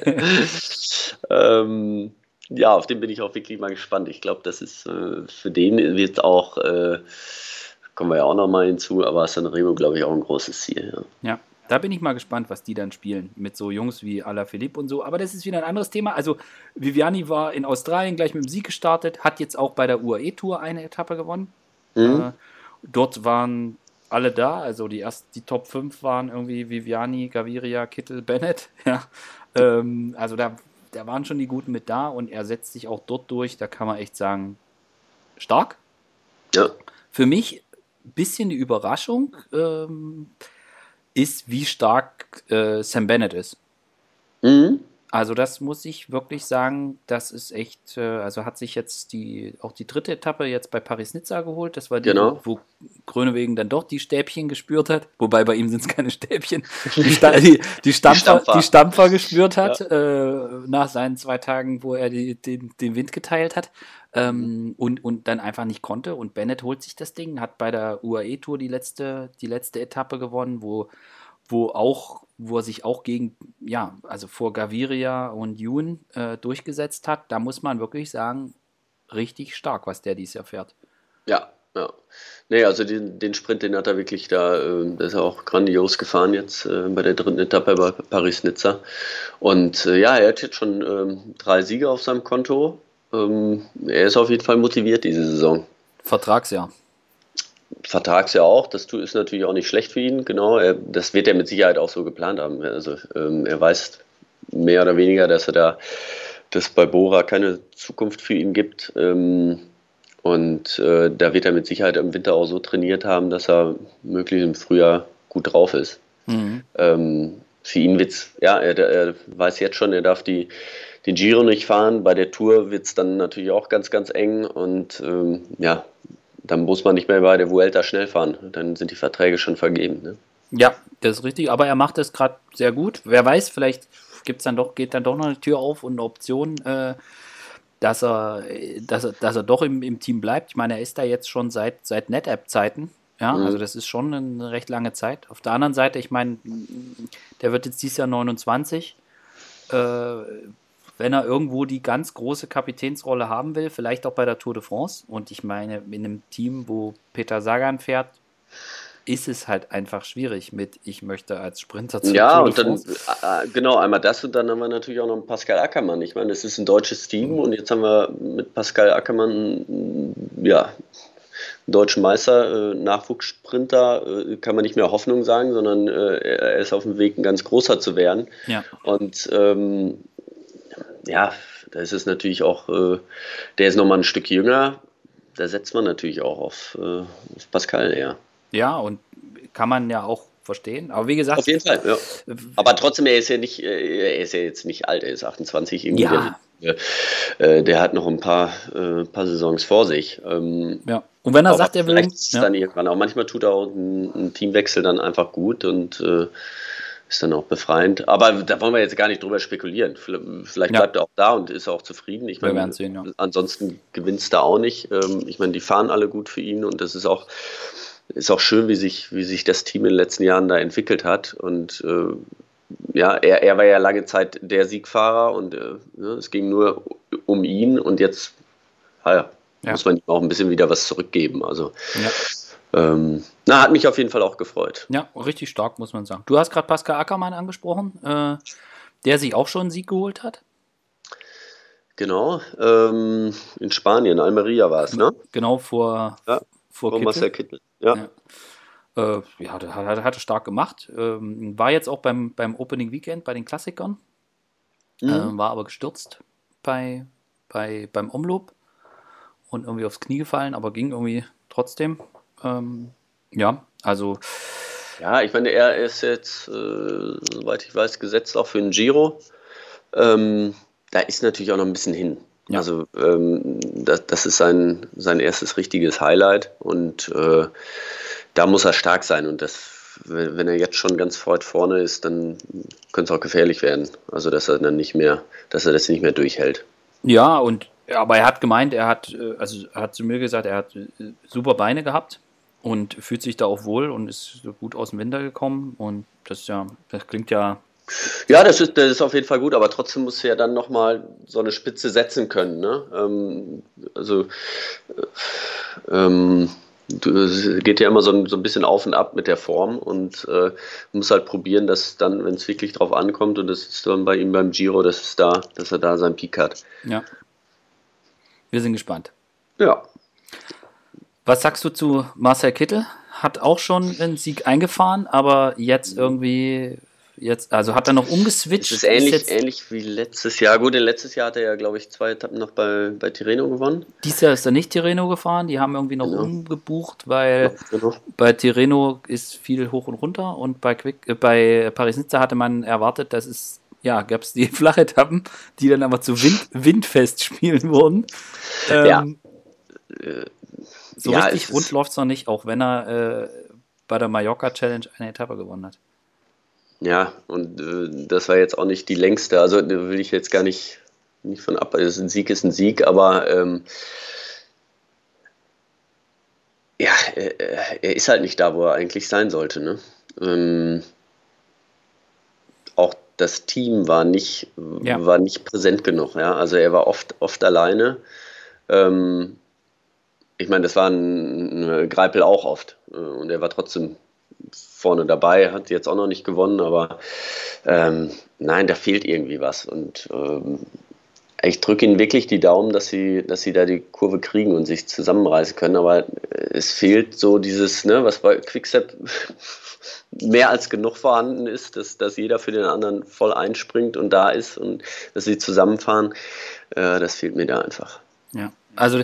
ähm, ja, auf den bin ich auch wirklich mal gespannt. Ich glaube, das ist äh, für den wird auch, äh, kommen wir ja auch nochmal hinzu, aber Sanremo, glaube ich, auch ein großes Ziel. Ja. ja. Da bin ich mal gespannt, was die dann spielen mit so Jungs wie Alaphilippe und so. Aber das ist wieder ein anderes Thema. Also Viviani war in Australien gleich mit dem Sieg gestartet, hat jetzt auch bei der UAE Tour eine Etappe gewonnen. Mhm. Äh, Dort waren alle da, also die erst die Top 5 waren irgendwie Viviani, Gaviria, Kittel, Bennett. <laughs> Ja. Ähm, also da, da waren schon die Guten mit da und er setzt sich auch dort durch. Da kann man echt sagen, stark. Ja. Für mich ein bisschen die Überraschung ähm, ist, wie stark äh, Sam Bennett ist. Mhm. Also das muss ich wirklich sagen, das ist echt, äh, also hat sich jetzt die, auch die dritte Etappe jetzt bei Paris-Nizza geholt. Das war die, genau. wo Grönewegen dann doch die Stäbchen gespürt hat. Wobei bei ihm sind es keine Stäbchen. <laughs> Die, Sta die, die, Stampfer, die, Stampfer. die Stampfer gespürt hat ja. äh, nach seinen zwei Tagen, wo er die, den, den Wind geteilt hat. Ähm, mhm. und, und dann einfach nicht konnte. Und Bennett holt sich das Ding, hat bei der UAE-Tour die letzte, die letzte Etappe gewonnen, wo wo auch, wo er sich auch gegen, ja, also vor Gaviria und Jun äh, durchgesetzt hat. Da muss man wirklich sagen, richtig stark, was der dieses Jahr fährt. Ja, ja. Nee, also den, den Sprint, den hat er wirklich da, äh, das ist er auch grandios gefahren jetzt äh, bei der dritten Etappe bei Paris-Nizza. Und äh, ja, er hat jetzt schon ähm, drei Siege auf seinem Konto. Ähm, er ist auf jeden Fall motiviert diese Saison. Vertragsjahr. Vertragsjahr auch, das ist natürlich auch nicht schlecht für ihn, genau. Er, das wird er mit Sicherheit auch so geplant haben. Also ähm, er weiß mehr oder weniger, dass er da, dass bei Bora keine Zukunft für ihn gibt. Ähm, und äh, da wird er mit Sicherheit im Winter auch so trainiert haben, dass er möglichst im Frühjahr gut drauf ist. Mhm. Ähm, für ihn wird es, ja, er, er, weiß jetzt schon, er darf die, den Giro nicht fahren. Bei der Tour wird es dann natürlich auch ganz, ganz eng. Und ähm, ja, dann muss man nicht mehr bei der Vuelta schnell fahren. Dann sind die Verträge schon vergeben. Ne? Ja, das ist richtig. Aber er macht das gerade sehr gut. Wer weiß, vielleicht gibt's dann doch, geht dann doch noch eine Tür auf und eine Option, äh, dass, er, dass, er, dass er doch im, im Team bleibt. Ich meine, er ist da jetzt schon seit, seit NetApp-Zeiten. Ja, mhm. also das ist schon eine recht lange Zeit. Auf der anderen Seite, ich meine, der wird jetzt dieses Jahr 29. Äh, wenn er irgendwo die ganz große Kapitänsrolle haben will, vielleicht auch bei der Tour de France. Und ich meine, in einem Team, wo Peter Sagan fährt, ist es halt einfach schwierig mit, ich möchte als Sprinter zu Ja, und dann, äh, genau, einmal das und dann haben wir natürlich auch noch Pascal Ackermann. Ich meine, das ist ein deutsches Team mhm. und jetzt haben wir mit Pascal Ackermann, ja, deutschen Meister, äh, Nachwuchssprinter, äh, kann man nicht mehr Hoffnung sagen, sondern äh, er ist auf dem Weg, ein ganz großer zu werden. Ja. Und ähm, ja, da ist es natürlich auch, äh, der ist nochmal ein Stück jünger. Da setzt man natürlich auch auf, äh, auf Pascal eher. Ja, und kann man ja auch verstehen. Aber wie gesagt. Auf jeden Fall, ja. Aber trotzdem, er ist ja nicht, äh, er ist ja jetzt nicht alt, er ist 28 irgendwie. Ja. Der, äh, der hat noch ein paar, äh, paar Saisons vor sich. Ähm, ja. Und wenn er sagt, er will. Ja. Dann irgendwann auch. Manchmal tut er auch ein, ein Teamwechsel dann einfach gut und äh, ist dann auch befreiend. Aber da wollen wir jetzt gar nicht drüber spekulieren. Vielleicht ja. bleibt er auch da und ist auch zufrieden. Ich meine, sehen, ja. ansonsten gewinnst du auch nicht. Ähm, ich meine, die fahren alle gut für ihn und das ist auch, ist auch schön, wie sich, wie sich das Team in den letzten Jahren da entwickelt hat. Und äh, ja, er, er war ja lange Zeit der Siegfahrer und äh, ja, es ging nur um ihn und jetzt ja, muss man ihm auch ein bisschen wieder was zurückgeben. Also ähm, na, hat mich auf jeden Fall auch gefreut. Ja, richtig stark, muss man sagen. Du hast gerade Pascal Ackermann angesprochen, äh, der sich auch schon einen Sieg geholt hat. Genau, ähm, in Spanien, Almeria war es, ne? Genau, vor, Ja, vor Kittel. Marcel Kittel. Ja. Ja. Äh, ja, der hat, hat er stark gemacht. Ähm, war jetzt auch beim, beim Opening Weekend bei den Klassikern. Mhm. Ähm, war aber gestürzt bei, bei, beim Omloop und irgendwie aufs Knie gefallen, aber ging irgendwie trotzdem. Ähm, ja, also Ja, ich meine, er ist jetzt, äh, soweit ich weiß, gesetzt auch für den Giro. Ähm, da ist natürlich auch noch ein bisschen hin. Ja. Also ähm, das, das ist sein, sein erstes richtiges Highlight und äh, da muss er stark sein und das, wenn wenn er jetzt schon ganz weit vorne ist, dann könnte es auch gefährlich werden. Also dass er dann nicht mehr, dass er das nicht mehr durchhält. Ja, und aber er hat gemeint, er hat, äh, also er hat zu mir gesagt, er hat äh, super Beine gehabt und fühlt sich da auch wohl und ist gut aus dem Winter gekommen. Und das ist ja, das klingt ja, Ja, das ist, das ist auf jeden Fall gut, aber trotzdem musst du ja dann nochmal so eine Spitze setzen können. Ne? Ähm, also, äh, ähm, es geht ja immer so ein, so ein bisschen auf und ab mit der Form und äh, muss halt probieren, dass dann, wenn es wirklich drauf ankommt, und das ist dann bei ihm beim Giro, dass, es da, dass er da seinen Peak hat. ja. Wir sind gespannt. Ja. Was sagst du zu Marcel Kittel? Hat auch schon einen Sieg eingefahren, aber jetzt irgendwie, jetzt, also hat er noch Es umgeswitcht. ist ähnlich, jetzt, ähnlich wie letztes Jahr. Gut, letztes Jahr hat er ja, glaube ich, zwei Etappen noch bei, bei Tirreno gewonnen. Dieses Jahr ist er nicht Tirreno gefahren, die haben irgendwie noch Genau. umgebucht, weil Genau. bei Tirreno ist viel hoch und runter und bei, Quick, äh, bei Paris-Nizza hatte man erwartet, dass es, ja, gab es die <laughs> Flachetappen, die dann aber zu Wind, windfest spielen wurden. Ähm, Ja. So Ja, richtig rund läuft es noch nicht, auch wenn er äh, bei der Mallorca Challenge eine Etappe gewonnen hat. Ja, und äh, das war jetzt auch nicht die längste. Also da will ich jetzt gar nicht, nicht von ab. Also ein Sieg ist ein Sieg, aber ähm, ja, äh, er ist halt nicht da, wo er eigentlich sein sollte. Ne? Ähm, auch das Team war nicht, Ja. war nicht präsent genug. Ja? Also er war oft, oft alleine. Ähm, ich meine, das war ein, ein Greipel auch oft. Äh, Und er war trotzdem vorne dabei, hat jetzt auch noch nicht gewonnen, aber ähm, nein, da fehlt irgendwie was. Und ähm, ich drücke ihnen wirklich die Daumen, dass sie, dass sie da die Kurve kriegen und sich zusammenreißen können. Aber äh, es fehlt so dieses, ne, was bei Quickstep <laughs> mehr als genug vorhanden ist, dass, dass jeder für den anderen voll einspringt und da ist und dass sie zusammenfahren. Äh, das fehlt mir da einfach. Ja. Also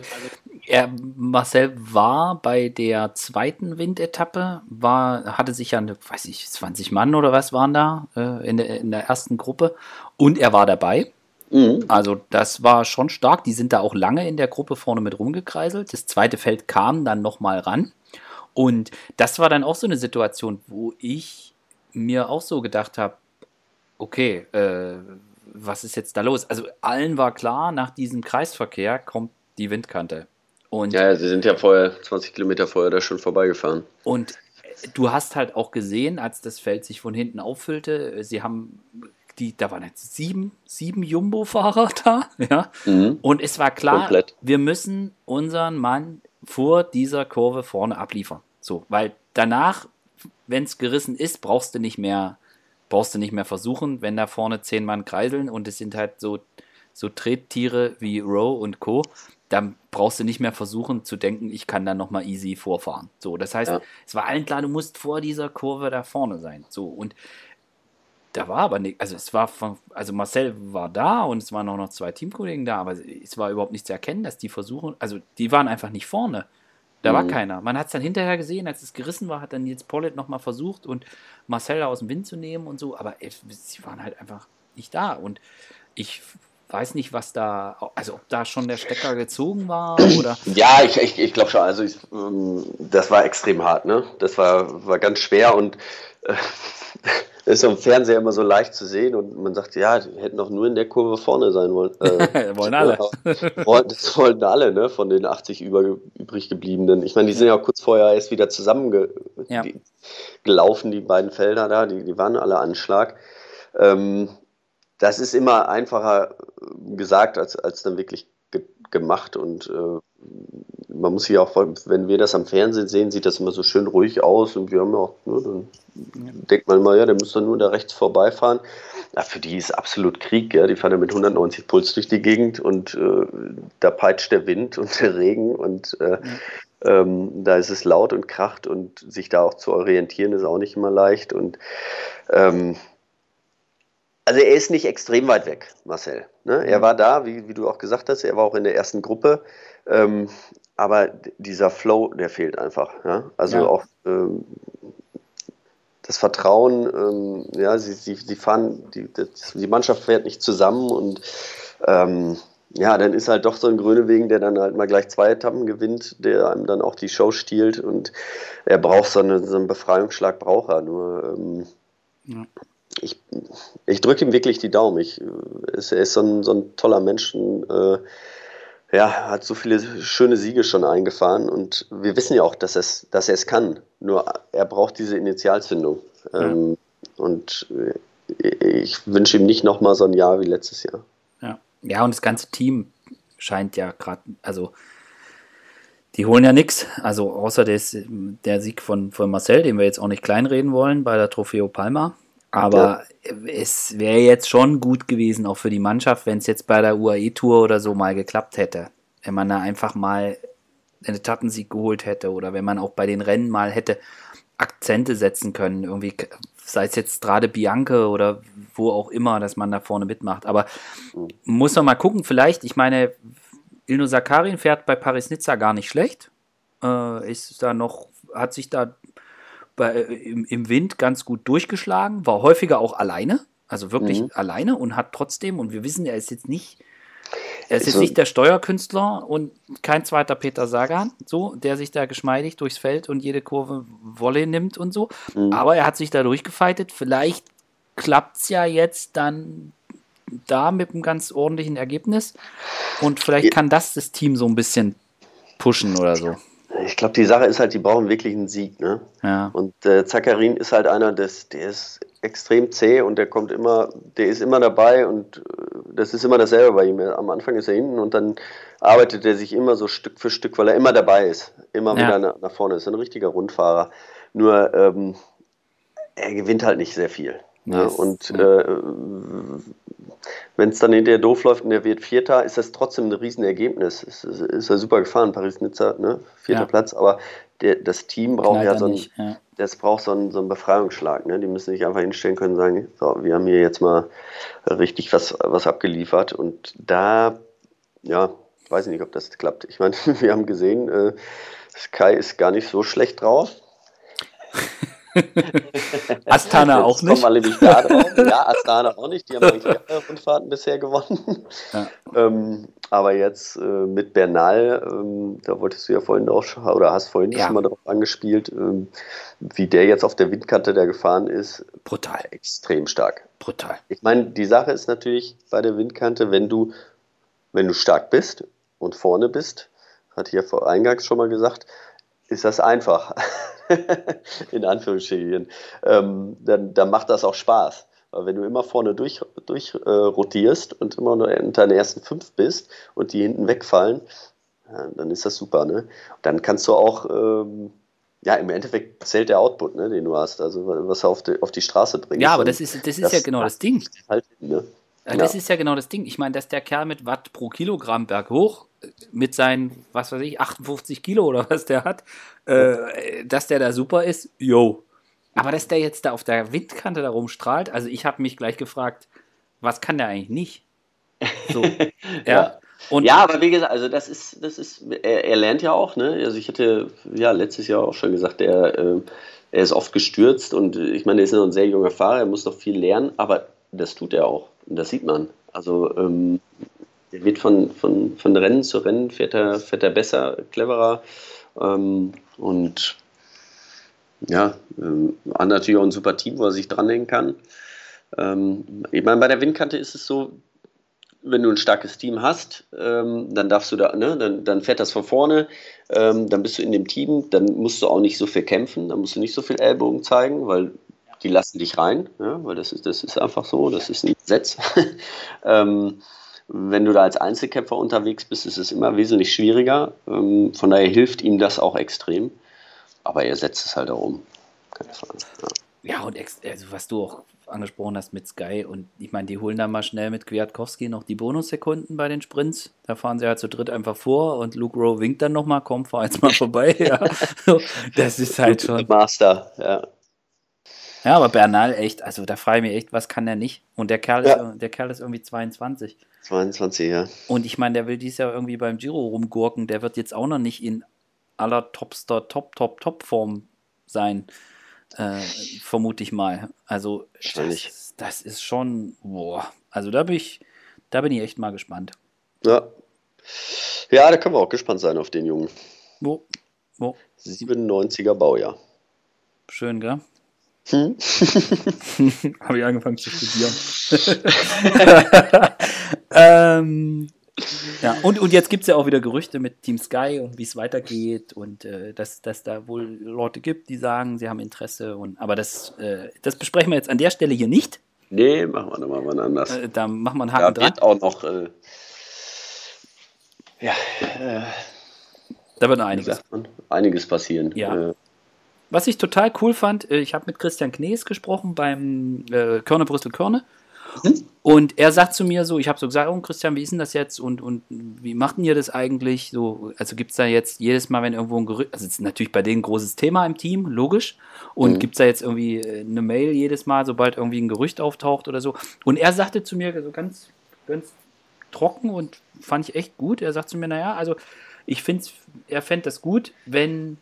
er, Marcel war bei der zweiten Windetappe, war, hatte sich ja, eine, weiß ich, 20 Mann oder was waren da äh, in, der, in der ersten Gruppe und er war dabei. Mhm. Also das war schon stark. Die sind da auch lange in der Gruppe vorne mit rumgekreiselt. Das zweite Feld kam dann nochmal ran. Und das war dann auch so eine Situation, wo ich mir auch so gedacht habe, okay, äh, was ist jetzt da los? Also allen war klar, nach diesem Kreisverkehr kommt die Windkante. Und, Ja, sie sind ja vorher, 20 Kilometer vorher da schon vorbeigefahren. und du hast halt auch gesehen, als das Feld sich von hinten auffüllte, sie haben die, da waren jetzt sieben, sieben Jumbo-Fahrer <laughs> da, ja. Mhm. Und es war klar, Komplett. wir müssen unseren Mann vor dieser Kurve vorne abliefern. So, weil danach, wenn es gerissen ist, brauchst du nicht mehr, brauchst du nicht mehr versuchen, wenn da vorne zehn Mann kreiseln und es sind halt so, so Trettiere wie Rowe und Co., dann brauchst du nicht mehr versuchen zu denken, ich kann da nochmal easy vorfahren. So, das heißt, Ja. es war allen klar, du musst vor dieser Kurve da vorne sein. So, und da war aber nicht, also es war von, also Marcel war da und es waren auch noch zwei Teamkollegen da, aber es war überhaupt nicht zu erkennen, dass die versuchen, also die waren einfach nicht vorne. Da war Mhm. keiner. Man hat es dann hinterher gesehen, als es gerissen war, hat dann Nils Pollitt nochmal versucht und Marcel da aus dem Wind zu nehmen und so, aber es, sie waren halt einfach nicht da und ich weiß nicht, was da, also ob da schon der Stecker gezogen war oder. <clears throat> Ja, ich, ich, ich glaube schon. Also ich, ähm, das war extrem hart, ne? Das war, war ganz schwer und äh, das <laughs> ist im Fernseher immer so leicht zu sehen und man sagt, ja, die hätten doch nur in der Kurve vorne sein wollen. Äh, <laughs> Wollen alle. Das wollten alle, ne? Von den 80 über, übrig gebliebenen. Ich meine, die sind ja auch kurz vorher erst wieder zusammengelaufen, Ja. die, die beiden Felder da, die, die waren alle Anschlag. Ähm, das ist immer einfacher äh, gesagt als, als dann wirklich ge gemacht und äh, man muss sich auch, wenn wir das am Fernsehen sehen, sieht das immer so schön ruhig aus und wir haben ja auch, ne, dann denkt man mal, ja, der muss dann nur da rechts vorbeifahren. na, für die ist absolut Krieg. Ja? Die fahren ja mit 190 Puls durch die Gegend und äh, da peitscht der Wind und der Regen und äh, ähm, da ist es laut und kracht und sich da auch zu orientieren ist auch nicht immer leicht. Und ähm, also er ist nicht extrem weit weg, Marcel. Ne? Er mhm. war da, wie, wie, du auch gesagt hast, er war auch in der ersten Gruppe. Ähm, aber dieser Flow, der fehlt einfach. Ja? Also ja. auch ähm, das Vertrauen, ähm, ja, sie, sie, sie fahren, die, die Mannschaft fährt nicht zusammen und ähm, ja, dann ist halt doch so ein Grönewegen, der dann halt mal gleich zwei Etappen gewinnt, der einem dann auch die Show stiehlt und er braucht so, eine, so einen Befreiungsschlag, braucht er. Nur ähm, ja. Ich, ich drücke ihm wirklich die Daumen. Ich, ist, er ist so ein, so ein toller Mensch. Äh, ja, hat so viele schöne Siege schon eingefahren und wir wissen ja auch, dass, es, dass er es kann. Nur er braucht diese Initialzündung. Ja. Ähm, und ich wünsche ihm nicht nochmal so ein Jahr wie letztes Jahr. Ja, ja und das ganze Team scheint ja gerade, also die holen ja nichts. Also außer des, der Sieg von, von Marcel, den wir jetzt auch nicht kleinreden wollen bei der Trofeo Palma. Aber ja. es wäre jetzt schon gut gewesen, auch für die Mannschaft, wenn es jetzt bei der UAE-Tour oder so mal geklappt hätte. Wenn man da einfach mal einen Etappensieg geholt hätte oder wenn man auch bei den Rennen mal hätte Akzente setzen können. Irgendwie, sei es jetzt gerade Bianca oder wo auch immer, dass man da vorne mitmacht. Aber muss man mal gucken, vielleicht, ich meine, Ilno Sakarin fährt bei Paris-Nizza gar nicht schlecht. Äh, ist da noch, hat sich da bei, äh, im, im Wind ganz gut durchgeschlagen, war häufiger auch alleine, also wirklich mhm. alleine und hat trotzdem, und wir wissen, er ist jetzt nicht, er ist jetzt nicht der Steuerkünstler und kein zweiter Peter Sagan, so, der sich da geschmeidig durchs Feld und jede Kurve Wolle nimmt und so. Mhm. Aber er hat sich da durchgefeitet. Vielleicht klappt es ja jetzt dann da mit einem ganz ordentlichen Ergebnis. Und vielleicht kann das das Team so ein bisschen pushen oder so. Ich glaube, die Sache ist halt, die brauchen wirklich einen Sieg. Ne? Ja. Und äh, Zakarin ist halt einer, des, der ist extrem zäh und der kommt immer, der ist immer dabei und äh, das ist immer dasselbe bei ihm. Am Anfang ist er hinten und dann arbeitet er sich immer so Stück für Stück, weil er immer dabei ist, immer ja. wieder nach, nach vorne. Ist ein richtiger Rundfahrer. Nur ähm, er gewinnt halt nicht sehr viel. Ne? Und äh, wenn es dann hinterher doof läuft und er wird Vierter, ist das trotzdem ein Riesenergebnis. Ist, ist, ist ja super gefahren, Paris-Nizza, ne? vierter ja. Platz, aber der, das Team braucht ja so einen, ja. das braucht so einen, so einen Befreiungsschlag. Ne? Die müssen sich einfach hinstellen können und sagen, so, wir haben hier jetzt mal richtig was, was abgeliefert. Und da, ja, weiß ich nicht, ob das klappt. Ich meine, <laughs> wir haben gesehen, äh, Sky ist gar nicht so schlecht drauf. <laughs> Astana auch nicht. Kommen nicht da drauf. <laughs> Ja, Astana auch nicht. Die haben eigentlich <laughs> alle Rundfahrten bisher gewonnen. Ja. Ähm, aber jetzt äh, mit Bernal, ähm, da wolltest du ja vorhin auch schon, oder hast vorhin ja. schon mal darauf angespielt, ähm, wie der jetzt auf der Windkante der gefahren ist. Brutal. Extrem stark. Brutal. Ich meine, die Sache ist natürlich bei der Windkante, wenn du, wenn du stark bist und vorne bist, ich ja vor eingangs schon mal gesagt, ist das einfach. <laughs> in Anführungsstrichen, ähm, dann, dann macht das auch Spaß. Aber wenn du immer vorne durch, durch äh, rotierst und immer nur in deinen ersten fünf bist und die hinten wegfallen, ja, dann ist das super. Ne? Dann kannst du auch, ähm, ja, im Endeffekt zählt der Output, ne, den du hast, also was du auf die, auf die Straße bringst. Ja, aber das ist, das ist das ja genau das Ding. Halt, ne? Das ja. ist ja genau das Ding. Ich meine, dass der Kerl mit Watt pro Kilogramm berghoch mit seinen, was weiß ich, 58 Kilo oder was der hat, äh, dass der da super ist, yo. Aber dass der jetzt da auf der Windkante da rumstrahlt, also ich habe mich gleich gefragt, was kann der eigentlich nicht? So, <laughs> ja. ja. Und ja, aber wie gesagt, also das ist, das ist, er, er, lernt ja auch, ne? Also ich hatte ja letztes Jahr auch schon gesagt, er, äh, er ist oft gestürzt und ich meine, er ist noch ein sehr junger Fahrer, er muss noch viel lernen, aber das tut er auch. Und das sieht man. Also ähm, er wird von, von, von Rennen zu Rennen fährt er, fährt er besser, cleverer. Ähm, und ja, ähm, hat natürlich auch ein super Team, wo er sich dranhängen kann. Ähm, ich meine, bei der Windkante ist es so, wenn du ein starkes Team hast, ähm, dann darfst du da, ne, dann, dann fährt das von vorne, ähm, dann bist du in dem Team, dann musst du auch nicht so viel kämpfen, dann musst du nicht so viel Ellbogen zeigen, weil die lassen dich rein, ja, weil das ist, das ist einfach so, das ist ein Gesetz. <laughs> ähm, wenn du da als Einzelkämpfer unterwegs bist, ist es immer wesentlich schwieriger. Ähm, von daher hilft ihm das auch extrem. Aber er setzt es halt auch um. Ja. ja, und also was du auch angesprochen hast mit Sky und ich meine, die holen dann mal schnell mit Kwiatkowski noch die Bonussekunden bei den Sprints. Da fahren sie halt zu dritt einfach vor und Luke Rowe winkt dann nochmal, komm, fahr jetzt mal vorbei. <laughs> ja. das ist halt schon. Master, ja. Ja, aber Bernal echt, also da frage ich mich echt, was kann der nicht? Und der Kerl, ja. ist, der Kerl ist irgendwie 22. 22, ja. Und ich meine, der will dies Jahr irgendwie beim Giro rumgurken. Der wird jetzt auch noch nicht in aller Topster, Top, Top, Top Form sein. Äh, vermute ich mal. Also, das, das, ist schon, boah. Also, da bin ich, da bin ich echt mal gespannt. Ja. Ja, da können wir auch gespannt sein auf den Jungen. Wo? Wo? 97er Baujahr. Schön, gell? Hm? <laughs> Habe ich angefangen zu studieren. <laughs> ähm, ja, und, und jetzt gibt es ja auch wieder Gerüchte mit Team Sky und wie es weitergeht und äh, dass, dass da wohl Leute gibt, die sagen, sie haben Interesse. Und, aber das, äh, das besprechen wir jetzt an der Stelle hier nicht. Nee, machen wir nochmal wann anders. Äh, da machen wir einen Haken da wird auch noch. Äh, ja. Äh, da wird noch einiges. Einiges passieren. Ja. Was ich total cool fand, äh, ich habe mit Christian Knees gesprochen beim äh, Körner Brüssel Körne. Mhm. Und er sagt zu mir so, ich habe so gesagt, oh Christian, wie ist denn das jetzt und, und wie macht ihr das eigentlich? So, also gibt es da jetzt jedes Mal, wenn irgendwo ein Gerücht, also es ist natürlich bei denen ein großes Thema im Team, logisch. Und mhm. gibt es da jetzt irgendwie äh, eine Mail jedes Mal, sobald irgendwie ein Gerücht auftaucht oder so? Und er sagte zu mir so ganz, ganz trocken und fand ich echt gut. Er sagt zu mir, naja, also ich finde, er fände das gut, wenn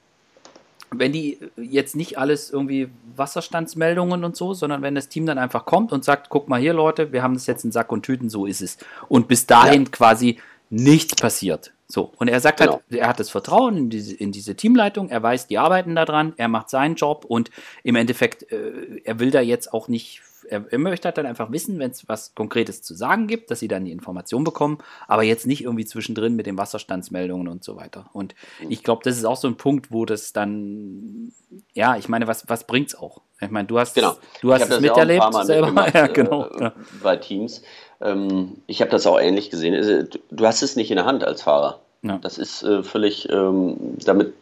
wenn die jetzt nicht alles irgendwie Wasserstandsmeldungen und so, sondern wenn das Team dann einfach kommt und sagt, guck mal hier Leute, wir haben das jetzt in Sack und Tüten, so ist es. Und bis dahin ja. quasi nichts passiert. So, und er sagt halt, genau. halt, er hat das Vertrauen in diese, in diese Teamleitung, er weiß, die arbeiten daran, er macht seinen Job und im Endeffekt, äh, er will da jetzt auch nicht er, er möchte halt dann einfach wissen, wenn es was Konkretes zu sagen gibt, dass sie dann die Information bekommen, aber jetzt nicht irgendwie zwischendrin mit den Wasserstandsmeldungen und so weiter. Und mhm. ich glaube, das ist auch so ein Punkt, wo das dann, ja, ich meine, was, was bringt es auch? Ich meine, du hast, genau. du hast es miterlebt <laughs> ja selber. ja, genau. Äh, bei Teams. Ähm, ich habe das auch ähnlich gesehen. Also, du hast es nicht in der Hand als Fahrer. Ja. Das ist äh, völlig, ähm, damit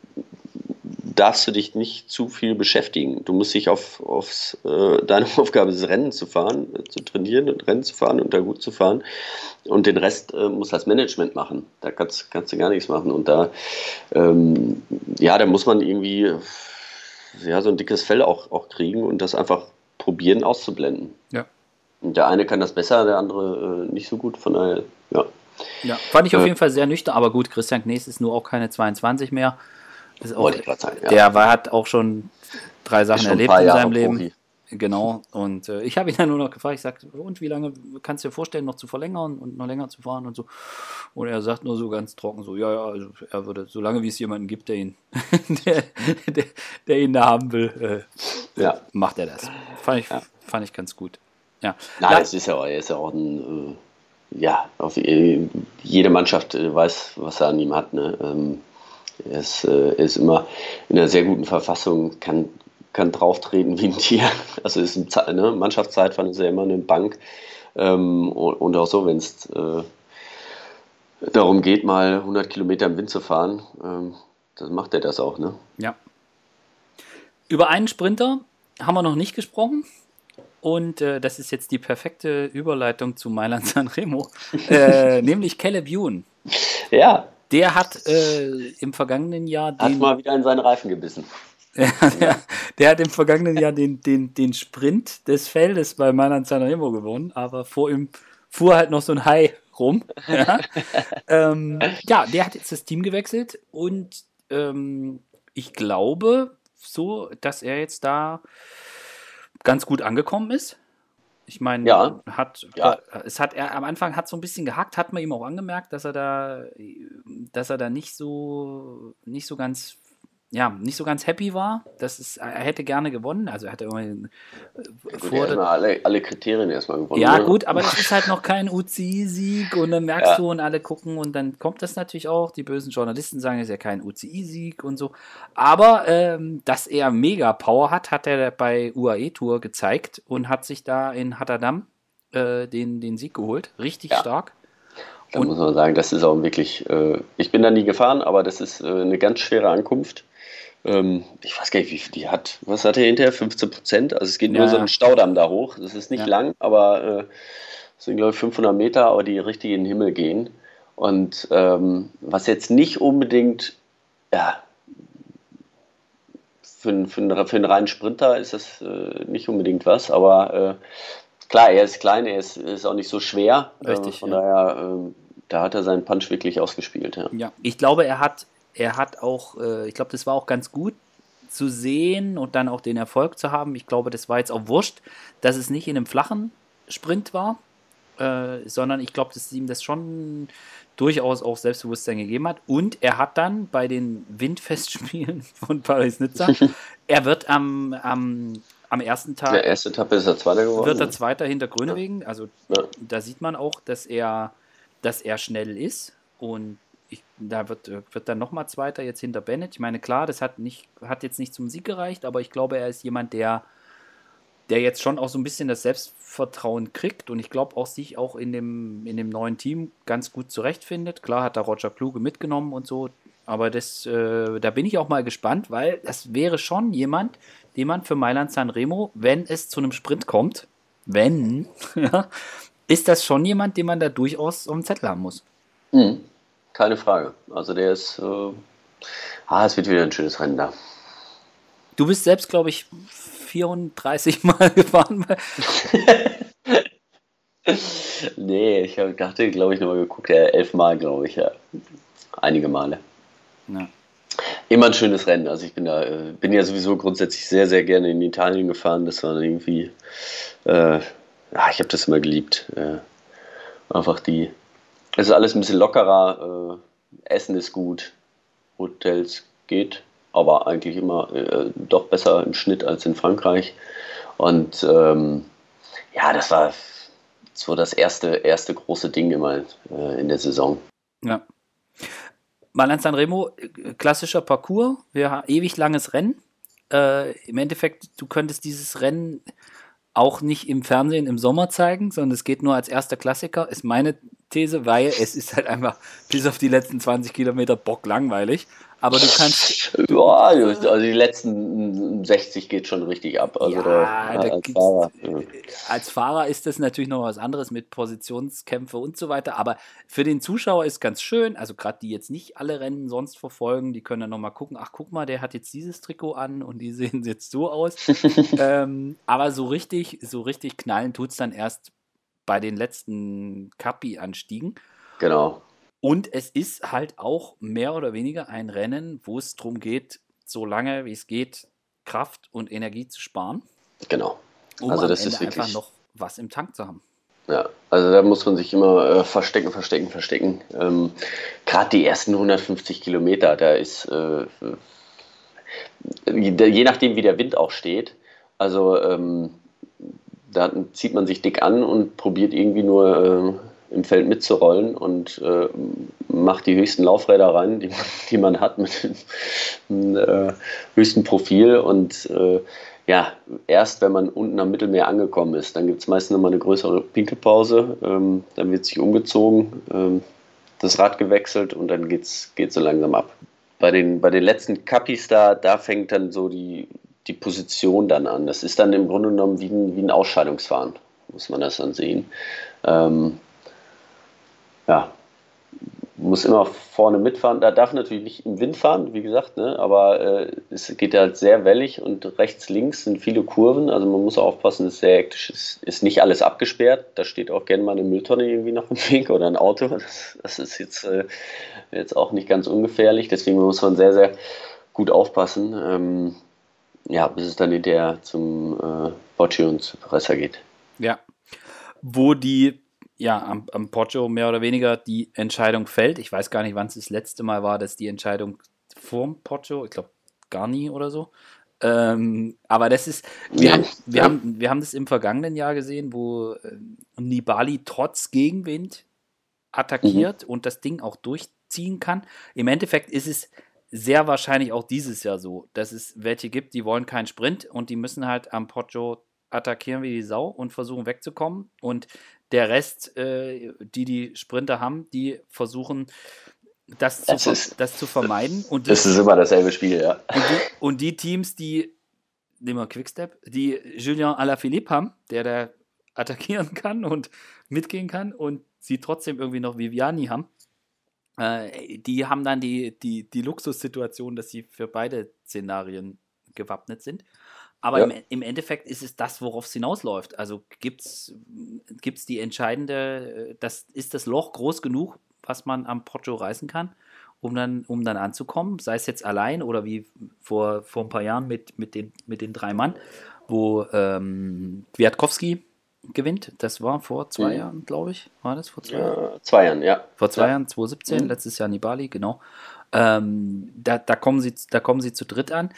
darfst du dich nicht zu viel beschäftigen. Du musst dich auf aufs, äh, deine <laughs> Aufgabe ist, Rennen zu fahren, äh, zu trainieren und Rennen zu fahren und da gut zu fahren. Und den Rest äh, muss das Management machen. Da kannst, kannst du gar nichts machen. Und da, ähm, ja, da muss man irgendwie ja, so ein dickes Fell auch, auch kriegen und das einfach probieren auszublenden. Ja. Und der eine kann das besser, der andere äh, nicht so gut. Von daher, ja. Ja, fand ich auf jeden Fall sehr nüchtern, aber gut, Christian Knees ist nur auch keine 22 mehr. Auch, sagen, ja. Der war, hat auch schon drei Sachen erlebt in seinem Leben. Profi. Genau. Und äh, ich habe ihn dann nur noch gefragt, ich sagte, und wie lange kannst du dir vorstellen, noch zu verlängern und noch länger zu fahren und so. Und er sagt nur so ganz trocken, so, ja, ja, also er würde, solange wie es jemanden gibt, der ihn, <laughs> der, der, der, ihn da haben will, äh, ja. macht er das. Fand ich, ja. fand ich ganz gut. Ja. Nein, es ist ja, ist ja auch ein, äh, ja, auf, jede Mannschaft äh, weiß, was er an ihm hat. Ne? Ähm, er ist, äh, ist immer in einer sehr guten Verfassung, kann, kann drauftreten wie ein Tier. <laughs> Also ist ein ne, Mannschaftszeitfahren ist ja immer eine Bank. Ähm, und, und, auch so, wenn es äh, darum geht, mal 100 Kilometer im Wind zu fahren, ähm, dann macht er das auch. Ne? Ja. Über einen Sprinter haben wir noch nicht gesprochen. Und äh, das ist jetzt die perfekte Überleitung zu Mailand Sanremo, <laughs> äh, nämlich Caleb Ewan. Ja, der hat äh, im vergangenen Jahr den. Hat mal wieder in seinen Reifen gebissen. <laughs> der, der, hat im vergangenen Jahr den, den, den Sprint des Feldes bei Mailand Sanremo gewonnen, aber vor ihm fuhr halt noch so ein Hai rum. Ja, <laughs> ähm, ja der hat jetzt das Team gewechselt und ähm, ich glaube so, dass er jetzt da ganz gut angekommen ist. Ich meine, ja. hat, ja. es hat er am Anfang hat so ein bisschen gehackt, hat man ihm auch angemerkt, dass er da, dass er da nicht so, nicht so ganz ja, nicht so ganz happy war. Das ist, er hätte gerne gewonnen. Also er hatte irgendwie äh, vor ja, alle, alle Kriterien erstmal gewonnen. Ja, ne? gut, aber das ist halt noch kein UCI-Sieg und dann merkst ja. du und alle gucken und dann kommt das natürlich auch. Die bösen Journalisten sagen, es ist ja kein UCI-Sieg und so. Aber ähm, dass er mega Power hat, hat er bei UAE Tour gezeigt und hat sich da in Hatterdam äh, den, den Sieg geholt. Richtig ja. stark. Da muss man sagen, das ist auch wirklich, äh, ich bin da nie gefahren, aber das ist äh, eine ganz schwere Ankunft Ähm, ich weiß gar nicht, wie viel die hat. Was hat er hinterher? 15 Prozent? Also es geht nur ja, so ein Staudamm da hoch. Das ist nicht ja. lang, aber äh, es sind, glaube ich, 500 Meter, aber die richtig in den Himmel gehen. Und ähm, was jetzt nicht unbedingt, ja, für, für, für einen reinen Sprinter ist das äh, nicht unbedingt was, aber äh, klar, er ist klein, er ist, ist auch nicht so schwer. Äh, Richtig. von ja. daher, ähm, da hat er seinen Punch wirklich ausgespielt. Ja, ja. ich glaube, er hat, er hat auch, äh, ich glaube, das war auch ganz gut zu sehen und dann auch den Erfolg zu haben. Ich glaube, das war jetzt auch wurscht, dass es nicht in einem flachen Sprint war, äh, sondern ich glaube, dass ihm das schon durchaus auch Selbstbewusstsein gegeben hat. Und er hat dann bei den Windfestspielen <laughs> von Paris-Nizza, <laughs> er wird am, am, am ersten Tag. Der erste Etappe ist er Zweiter geworden. Wird er Zweiter hinter Grönwegen. Also ja. da sieht man auch, dass er, dass er schnell ist. Und ich, da wird, wird dann nochmal Zweiter jetzt hinter Bennett. Ich meine, klar, das hat, nicht, hat jetzt nicht zum Sieg gereicht, aber ich glaube, er ist jemand, der der jetzt schon auch so ein bisschen das Selbstvertrauen kriegt und ich glaube auch sich auch in dem, in dem neuen Team ganz gut zurechtfindet. Klar hat da Roger Kluge mitgenommen und so, aber das, äh, da bin ich auch mal gespannt, weil das wäre schon jemand, den man für Mailand Sanremo, wenn es zu einem Sprint kommt, wenn, <laughs> ist das schon jemand, den man da durchaus auf dem Zettel haben muss. Mhm. Keine Frage. Also der ist, äh, ah, es wird wieder ein schönes Rennen da. Du bist selbst, glaube ich, 34 <laughs> Mal gefahren? <laughs> nee, ich hatte, glaube ich, nochmal geguckt, ja, elf Mal, glaube ich, ja. Einige Male. Ja. Immer ein schönes Rennen. Also ich bin da, äh, bin ja sowieso grundsätzlich sehr, sehr gerne in Italien gefahren. Das war irgendwie, äh, ja, ich habe das immer geliebt. Äh, einfach die, es ist alles ein bisschen lockerer, äh, Essen ist gut, Hotels geht aber eigentlich immer äh, doch besser im Schnitt als in Frankreich. Und ähm, ja, das war so das erste, erste große Ding immer äh, in der Saison. Ja. Malan Sanremo, klassischer Parcours, wir ewig langes Rennen. Äh, Im Endeffekt, du könntest dieses Rennen auch nicht im Fernsehen im Sommer zeigen, sondern es geht nur als erster Klassiker, ist meine These, weil es ist halt einfach bis auf die letzten 20 Kilometer bock langweilig. Aber du kannst. Ja, also die letzten 60 geht schon richtig ab. Also ja, da, als, Fahrer, ja. als Fahrer ist das natürlich noch was anderes mit Positionskämpfe und so weiter. Aber für den Zuschauer ist ganz schön. Also gerade die jetzt nicht alle Rennen sonst verfolgen, die können dann nochmal gucken, ach guck mal, der hat jetzt dieses Trikot an und die <laughs> sehen jetzt so aus. <laughs> ähm, aber so richtig, so richtig knallen tut es dann erst bei den letzten Kapi-Anstiegen. Genau. Und es ist halt auch mehr oder weniger ein Rennen, wo es darum geht, so lange wie es geht, Kraft und Energie zu sparen. Genau. Um also das Ende ist wirklich einfach noch was im Tank zu haben. Ja, also da muss man sich immer äh, verstecken, verstecken, verstecken. Ähm, Gerade die ersten 150 Kilometer, da ist, äh, je nachdem wie der Wind auch steht, also ähm, da zieht man sich dick an und probiert irgendwie nur äh, im Feld mitzurollen und äh, macht die höchsten Laufräder rein, die man, <laughs> die man hat mit dem äh, höchsten Profil. Und äh, ja, erst wenn man unten am Mittelmeer angekommen ist, dann gibt es meistens nochmal eine größere Pinkelpause, ähm, dann wird sich umgezogen, ähm, das Rad gewechselt und dann geht es so langsam ab. Bei den, bei den letzten Capis da, da fängt dann so die, die Position dann an. Das ist dann im Grunde genommen wie ein, wie ein Ausscheidungsfahren, muss man das dann sehen. Ähm, ja, muss immer vorne mitfahren. Da darf natürlich nicht im Wind fahren, wie gesagt, ne? aber äh, es geht halt sehr wellig und rechts, links sind viele Kurven. Also man muss aufpassen, es ist sehr hektisch. Es ist nicht alles abgesperrt. Da steht auch gerne mal eine Mülltonne irgendwie noch im Weg oder ein Auto. Das, das ist jetzt, äh, jetzt auch nicht ganz ungefährlich. Deswegen muss man sehr, sehr gut aufpassen. Ähm, ja, bis es dann hinterher zum äh, Bocci und zu Pressa geht. Ja. Wo die ja, am, am Poggio mehr oder weniger die Entscheidung fällt. Ich weiß gar nicht, wann es das letzte Mal war, dass die Entscheidung vorm Poggio, ich glaube gar nie oder so. Ähm, aber das ist, wir, ja, haben, wir, ja. haben, wir haben das im vergangenen Jahr gesehen, wo äh, Nibali trotz Gegenwind attackiert mhm. und das Ding auch durchziehen kann. Im Endeffekt ist es sehr wahrscheinlich auch dieses Jahr so, dass es welche gibt, die wollen keinen Sprint und die müssen halt am Poggio attackieren wie die Sau und versuchen wegzukommen. Und der Rest, äh, die die Sprinter haben, die versuchen das, das, zu, ist, das zu vermeiden. Und die, das ist immer dasselbe Spiel, ja. Und die, und die Teams, die, nehmen wir Quickstep, die Julien Alaphilippe haben, der da attackieren kann und mitgehen kann und sie trotzdem irgendwie noch Viviani haben, äh, die haben dann die, die, die Luxussituation, dass sie für beide Szenarien gewappnet sind. Aber ja. im, im, Endeffekt ist es das, worauf es hinausläuft. Also gibt es die entscheidende, äh, das, ist das Loch groß genug, was man am Poggio reißen kann, um dann, um dann anzukommen, sei es jetzt allein oder wie vor, vor ein paar Jahren mit, mit, den, mit den drei Mann, wo ähm, Kwiatkowski gewinnt. Das war vor zwei mhm. Jahren, glaube ich. War das vor zwei ja, Jahren? Zwei Jahren, ja. Vor zwei ja. Jahren, 2017, mhm. letztes Jahr Nibali, genau. Ähm, da, da, kommen sie, da kommen sie zu dritt an.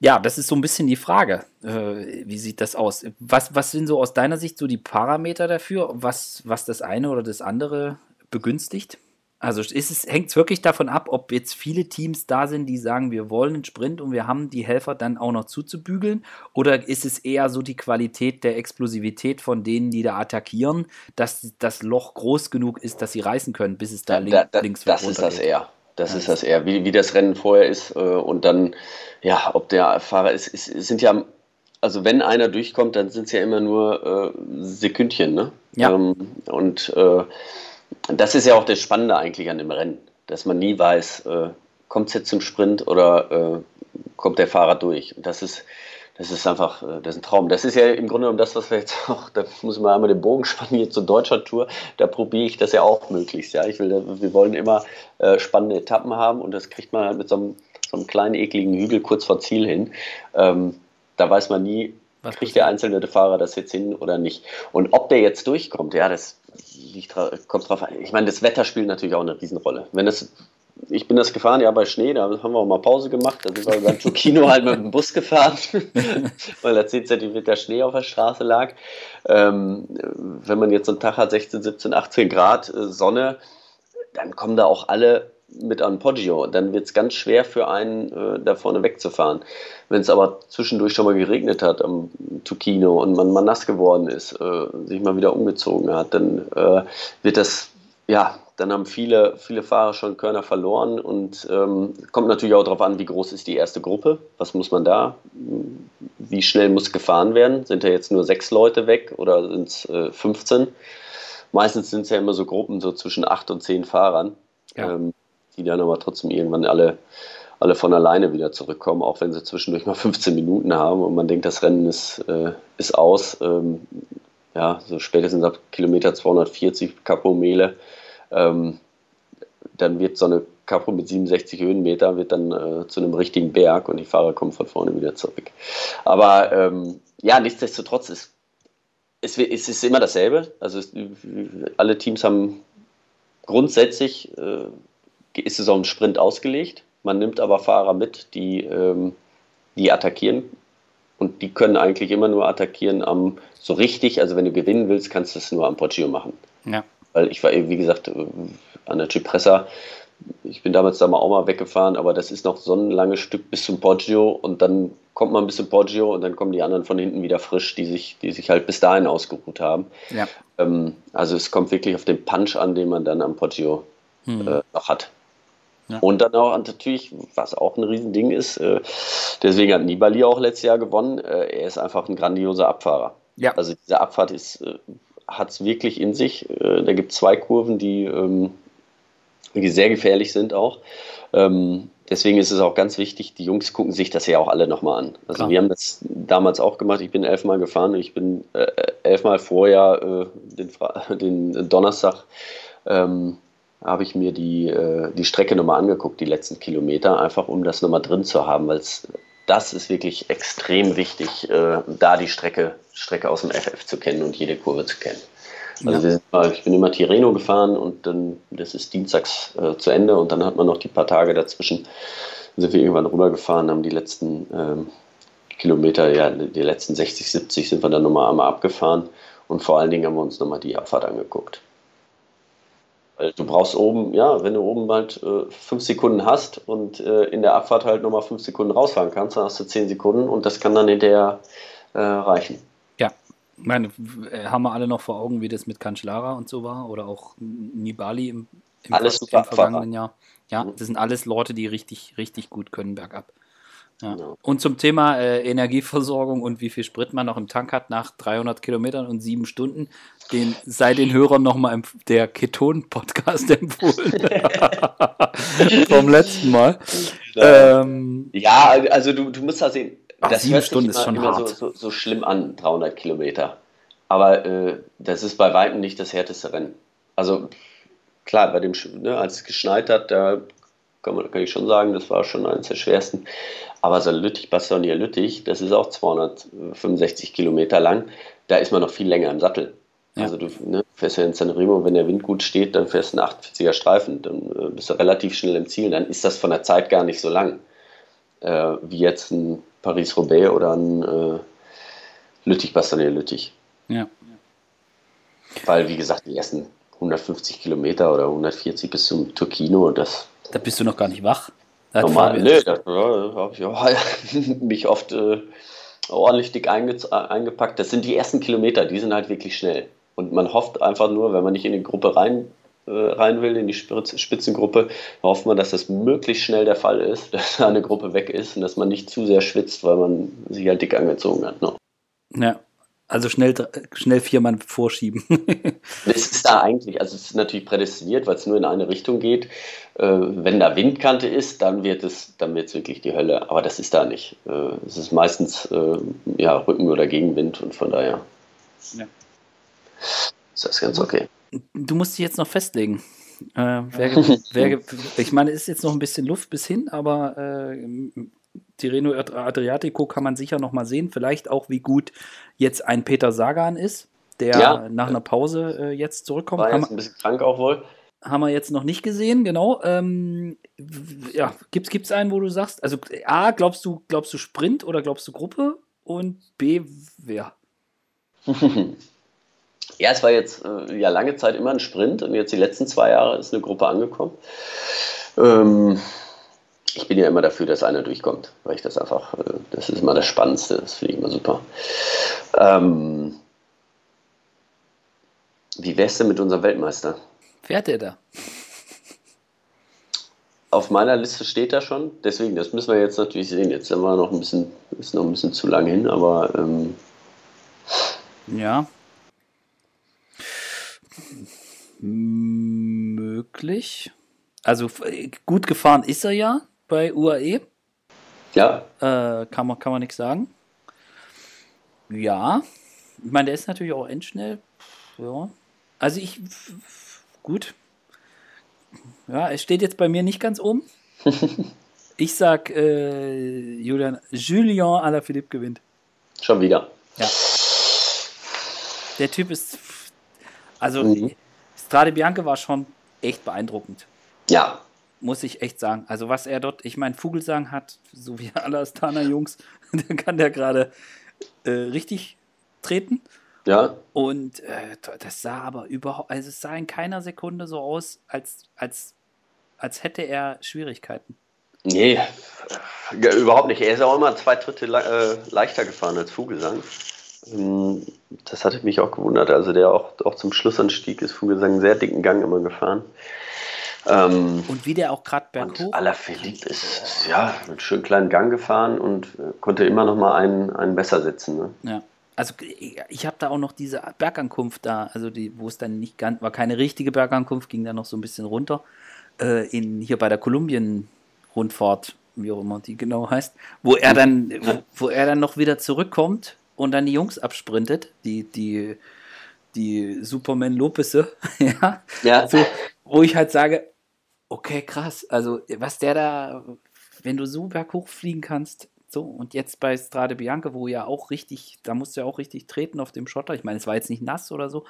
Ja, das ist so ein bisschen die Frage. Äh, wie sieht das aus? Was, was sind so aus deiner Sicht so die Parameter dafür, was, was das eine oder das andere begünstigt? Also hängt es wirklich davon ab, ob jetzt viele Teams da sind, die sagen, wir wollen einen Sprint und wir haben die Helfer dann auch noch zuzubügeln? Oder ist es eher so die Qualität der Explosivität von denen, die da attackieren, dass das Loch groß genug ist, dass sie reißen können, bis es da, link, da, da links Das ist das eher. Das ja. ist das eher, wie, wie das Rennen vorher ist äh, und dann, ja, ob der Fahrer ist, ist, sind ja, also wenn einer durchkommt, dann sind es ja immer nur äh, Sekündchen, ne? Ja. Ähm, und äh, das ist ja auch das Spannende eigentlich an dem Rennen, dass man nie weiß, äh, kommt es jetzt zum Sprint oder äh, kommt der Fahrer durch. Und das ist, das ist einfach, äh, das ist ein Traum. Das ist ja im Grunde genommen das, was wir jetzt <laughs> auch, da muss man einmal den Bogen spannen hier zur deutscher Tour, da probiere ich das ja auch möglichst. Ja, ich will, wir wollen immer äh, spannende Etappen haben und das kriegt man halt mit so einem, so einem kleinen ekligen Hügel kurz vor Ziel hin. Ähm, da weiß man nie, was kriegt der einzelne Fahrer das jetzt hin oder nicht. Und ob der jetzt durchkommt, ja, das liegt, kommt drauf an. Ich meine, das Wetter spielt natürlich auch eine Riesenrolle. Wenn das, ich bin das gefahren, ja, bei Schnee, da haben wir auch mal Pause gemacht. Da sind wir über <laughs> Tokino halt mit dem Bus gefahren, <laughs> weil da 10 cm Schnee auf der Straße lag. Ähm, wenn man jetzt einen Tag hat, 16, 17, 18 Grad äh, Sonne, dann kommen da auch alle mit an Poggio. Dann wird es ganz schwer für einen, äh, da vorne wegzufahren. Wenn es aber zwischendurch schon mal geregnet hat am Tukino und man mal nass geworden ist, äh, sich mal wieder umgezogen hat, dann äh, wird das, ja, dann haben viele, viele Fahrer schon Körner verloren und ähm, kommt natürlich auch darauf an, wie groß ist die erste Gruppe, was muss man da, wie schnell muss gefahren werden, sind da jetzt nur sechs Leute weg oder sind es äh, 15? Meistens sind es ja immer so Gruppen so zwischen acht und zehn Fahrern. Ja. Ähm, die dann aber trotzdem irgendwann alle, alle von alleine wieder zurückkommen, auch wenn sie zwischendurch mal <laughs> 15 Minuten haben und man denkt, das Rennen ist, äh, ist aus. Ähm, ja, so spätestens ab Kilometer 240 Capo-Mele. Ähm, dann wird so eine Capo mit 67 Höhenmeter wird dann äh, zu einem richtigen Berg und die Fahrer kommen von vorne wieder zurück. Aber ähm, ja, nichtsdestotrotz ist es, es ist immer dasselbe. Also es, alle Teams haben grundsätzlich äh, ist es auf einen Sprint ausgelegt. Man nimmt aber Fahrer mit, die, ähm, die attackieren. Und die können eigentlich immer nur attackieren am so richtig. Also wenn du gewinnen willst, kannst du es nur am Poggio machen. Ja. Weil ich war, wie gesagt, äh, an der Cipressa. Ich bin damals da mal auch mal weggefahren, aber das ist noch so ein langes Stück bis zum Poggio und dann kommt man bis zum Poggio und dann kommen die anderen von hinten wieder frisch, die sich, die sich halt bis dahin ausgeruht haben. Ja. Ähm, also es kommt wirklich auf den Punch an, den man dann am Poggio hm. äh, noch hat. Ja. Und dann auch natürlich, was auch ein Riesending ist, äh, deswegen hat Nibali auch letztes Jahr gewonnen, äh, er ist einfach ein grandioser Abfahrer. Ja. Also diese Abfahrt ist, äh, hat es wirklich in sich. Da gibt es zwei Kurven, die, ähm, die sehr gefährlich sind auch. Ähm, deswegen ist es auch ganz wichtig, die Jungs gucken sich das ja auch alle nochmal an. Also Klar. wir haben das damals auch gemacht. Ich bin elfmal gefahren. Ich bin äh, elfmal vorher äh, den, <laughs> den, Donnerstag ähm, habe ich mir die, äh, die Strecke nochmal angeguckt, die letzten Kilometer, einfach um das nochmal drin zu haben, weil das ist wirklich extrem wichtig, äh, da die Strecke, Strecke aus dem FF zu kennen und jede Kurve zu kennen. Also ja. wir, ich bin immer Tirreno gefahren und dann, das ist dienstags äh, zu Ende und dann hat man noch die paar Tage dazwischen, sind wir irgendwann rübergefahren, haben die letzten ähm, Kilometer, ja, die letzten 60, 70 sind wir dann nochmal einmal abgefahren und vor allen Dingen haben wir uns nochmal die Abfahrt angeguckt. Weil du brauchst oben, ja, wenn du oben halt äh, fünf Sekunden hast und äh, in der Abfahrt halt nochmal fünf Sekunden rausfahren kannst, dann hast du zehn Sekunden und das kann dann hinterher äh, reichen. Ja, meine, äh, haben wir alle noch vor Augen, wie das mit Cancellara und so war oder auch Nibali im, im, im vergangenen Jahr. Ja, mhm. das sind alles Leute, die richtig, richtig gut können bergab. Ja. Und zum Thema äh, Energieversorgung und wie viel Sprit man noch im Tank hat nach 300 Kilometern und sieben Stunden, den sei den Hörern nochmal der Keton-Podcast <laughs> empfohlen. <laughs> Vom letzten Mal. Ja, ähm, ja also du, du musst da sehen, ach, das sieben Stunden ist schon hart. So, so, so, schlimm an, 300 Kilometer. Aber äh, das ist bei weitem nicht das härteste Rennen. Also klar, bei dem, ne, als es geschneit hat, da kann, man, kann ich schon sagen, das war schon eines der schwersten. Aber so Lüttich, Bastogne Lüttich, das ist auch 265 Kilometer lang. Da ist man noch viel länger im Sattel. Ja. Also du ne, fährst ja in San Remo, wenn der Wind gut steht, dann fährst du einen 48er Streifen, dann äh, bist du relativ schnell im Ziel. Dann ist das von der Zeit gar nicht so lang, äh, wie jetzt ein Paris-Roubaix oder ein äh, Lüttich-Bastogne-Lüttich. Ja. Weil, wie gesagt, die ersten 150 Kilometer oder 140 bis zum Turkino, das. Da bist du noch gar nicht wach. Normal, nee, da ja, habe ich auch <laughs> mich oft äh, ordentlich dick einge eingepackt. Das sind die ersten Kilometer, die sind halt wirklich schnell. Und man hofft einfach nur, wenn man nicht in die Gruppe rein, äh, rein will, in die Spitzengruppe, hofft man, dass das möglichst schnell der Fall ist, <laughs> dass da eine Gruppe weg ist und dass man nicht zu sehr schwitzt, weil man sich halt dick angezogen hat. Ne? Ja, also schnell, schnell vier Mann vorschieben. <laughs> es ist da eigentlich, also es ist natürlich prädestiniert, weil es nur in eine Richtung geht. Äh, wenn da Windkante ist, dann wird es, dann wird es wirklich die Hölle. Aber das ist da nicht. Äh, es ist meistens äh, ja, Rücken- oder Gegenwind und von daher ja. ist das ganz okay. Du musst dich jetzt noch festlegen. Äh, wer, <laughs> wer, ich meine, es ist jetzt noch ein bisschen Luft bis hin, aber äh, Tirreno Adriatico kann man sicher noch mal sehen. Vielleicht auch, wie gut jetzt ein Peter Sagan ist, der ja. nach einer Pause äh, jetzt zurückkommt. War jetzt ein bisschen krank auch wohl. Haben wir jetzt noch nicht gesehen, genau. Ähm, ja, gibt es einen, wo du sagst, also A, glaubst du, glaubst du Sprint oder glaubst du Gruppe? Und B, wer? <laughs> ja, es war jetzt äh, ja lange Zeit immer ein Sprint und jetzt die letzten zwei Jahre ist eine Gruppe angekommen. Ähm, ich bin ja immer dafür, dass einer durchkommt, weil ich das einfach, äh, das ist immer das Spannendste, das finde ich immer super. Ähm, wie wär's denn mit unserem Weltmeister? Fährt er da? Auf meiner Liste steht er schon, deswegen, das müssen wir jetzt natürlich sehen. Jetzt sind wir noch ein bisschen, ist noch ein bisschen zu lang hin, aber ähm, ja. Möglich. Also gut gefahren ist er ja bei UAE. Ja. Äh, kann man, kann man nichts sagen. Ja. Ich meine, der ist natürlich auch endschnell. Ja. Also ich. Gut. Ja, es steht jetzt bei mir nicht ganz oben. <laughs> ich sag, äh, Julian, Julien Alaphilippe gewinnt. Schon wieder. Ja. Der Typ ist. Also, mhm. Strade Bianca war schon echt beeindruckend. Ja, muss ich echt sagen. Also was er dort, ich meine, Vogelsang hat, so wie <laughs> alle Astana-Jungs, <laughs> dann kann der gerade äh, richtig treten. Ja. Und äh, das sah aber überhaupt, also es sah in keiner Sekunde so aus, als, als, als hätte er Schwierigkeiten. Nee, ja, überhaupt nicht. Er ist auch immer zwei Drittel le äh, leichter gefahren als Vogelsang. Ähm, das hatte mich auch gewundert. Also der auch, auch zum Schlussanstieg ist Vogelsang einen sehr dicken Gang immer gefahren. Ähm, und wie der auch gerade berghoch. Alaphilippe ist ja einen schönen kleinen Gang gefahren und äh, konnte immer noch mal einen, einen besser sitzen. Ne? Ja. Also ich habe da auch noch diese Bergankunft da, also die, wo es dann nicht ganz, war keine richtige Bergankunft, ging dann noch so ein bisschen runter. Äh, in, hier bei der Kolumbien-Rundfahrt, wie auch immer die genau heißt, wo er dann, wo, wo er dann noch wieder zurückkommt und dann die Jungs absprintet, die, die, die Superman Lopese, <laughs> ja, ja. So, wo ich halt sage, okay, krass. Also, was der da, wenn du so berghoch fliegen kannst, so, und jetzt bei Strade Bianca, wo ja auch richtig, da musst du ja auch richtig treten auf dem Schotter. Ich meine, es war jetzt nicht nass oder so,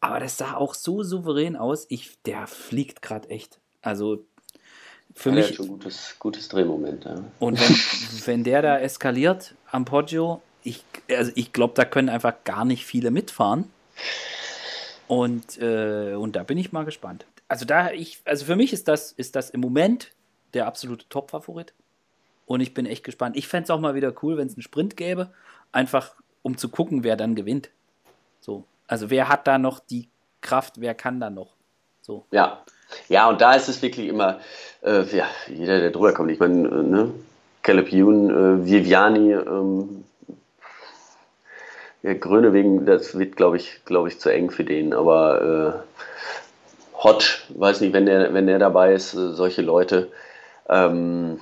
aber das sah auch so souverän aus. Ich, der fliegt gerade echt. Also, für ja, mich. schon gutes, gutes Drehmoment, ja. Und wenn, <laughs> wenn der da eskaliert am Poggio, ich, also ich glaube, da können einfach gar nicht viele mitfahren. Und, äh, und da bin ich mal gespannt also da ich, also für mich ist das, ist das im Moment der absolute Top-Favorit. Und ich bin echt gespannt. Ich fände es auch mal wieder cool, wenn es einen Sprint gäbe, einfach um zu gucken, wer dann gewinnt. So. Also wer hat da noch die Kraft, wer kann da noch? So. Ja. Ja, und da ist es wirklich immer, äh, ja, jeder, der drüber kommt. Ich meine, äh, ne? Caleb Youn, äh, Viviani, ähm, ja, Gröne wegen, das wird, glaube ich, glaube ich, zu eng für den. Aber äh, Hot, weiß nicht, wenn der, wenn der dabei ist, äh, solche Leute, ähm,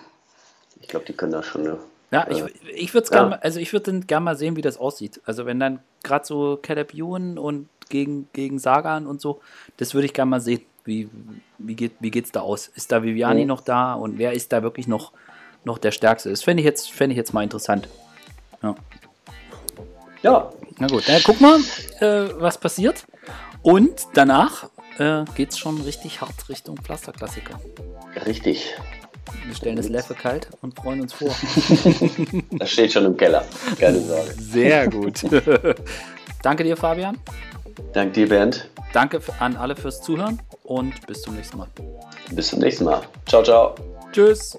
ich glaube, die können da schon eine ja, ich, ich würde ja. also ich würde gerne mal sehen, wie das aussieht. Also wenn dann gerade so Caleb Ewan und gegen, gegen Sagan und so, das würde ich gerne mal sehen. Wie, wie, geht, wie geht's da aus? Ist da Viviani mhm. noch da und wer ist da wirklich noch, noch der Stärkste? Das fände ich, jetzt, ich jetzt mal interessant. Ja. Ja. Na gut, dann guck mal, äh, was passiert. Und danach äh, es schon richtig hart Richtung Pflasterklassiker. Richtig. Wir stellen das Leffe kalt und freuen uns vor. <laughs> das steht schon im Keller. Keine Sorge. Sehr gut. <laughs> Danke dir, Fabian. Danke dir, Bernd. Danke an alle fürs Zuhören und bis zum nächsten Mal. Bis zum nächsten Mal. Ciao, ciao. Tschüss.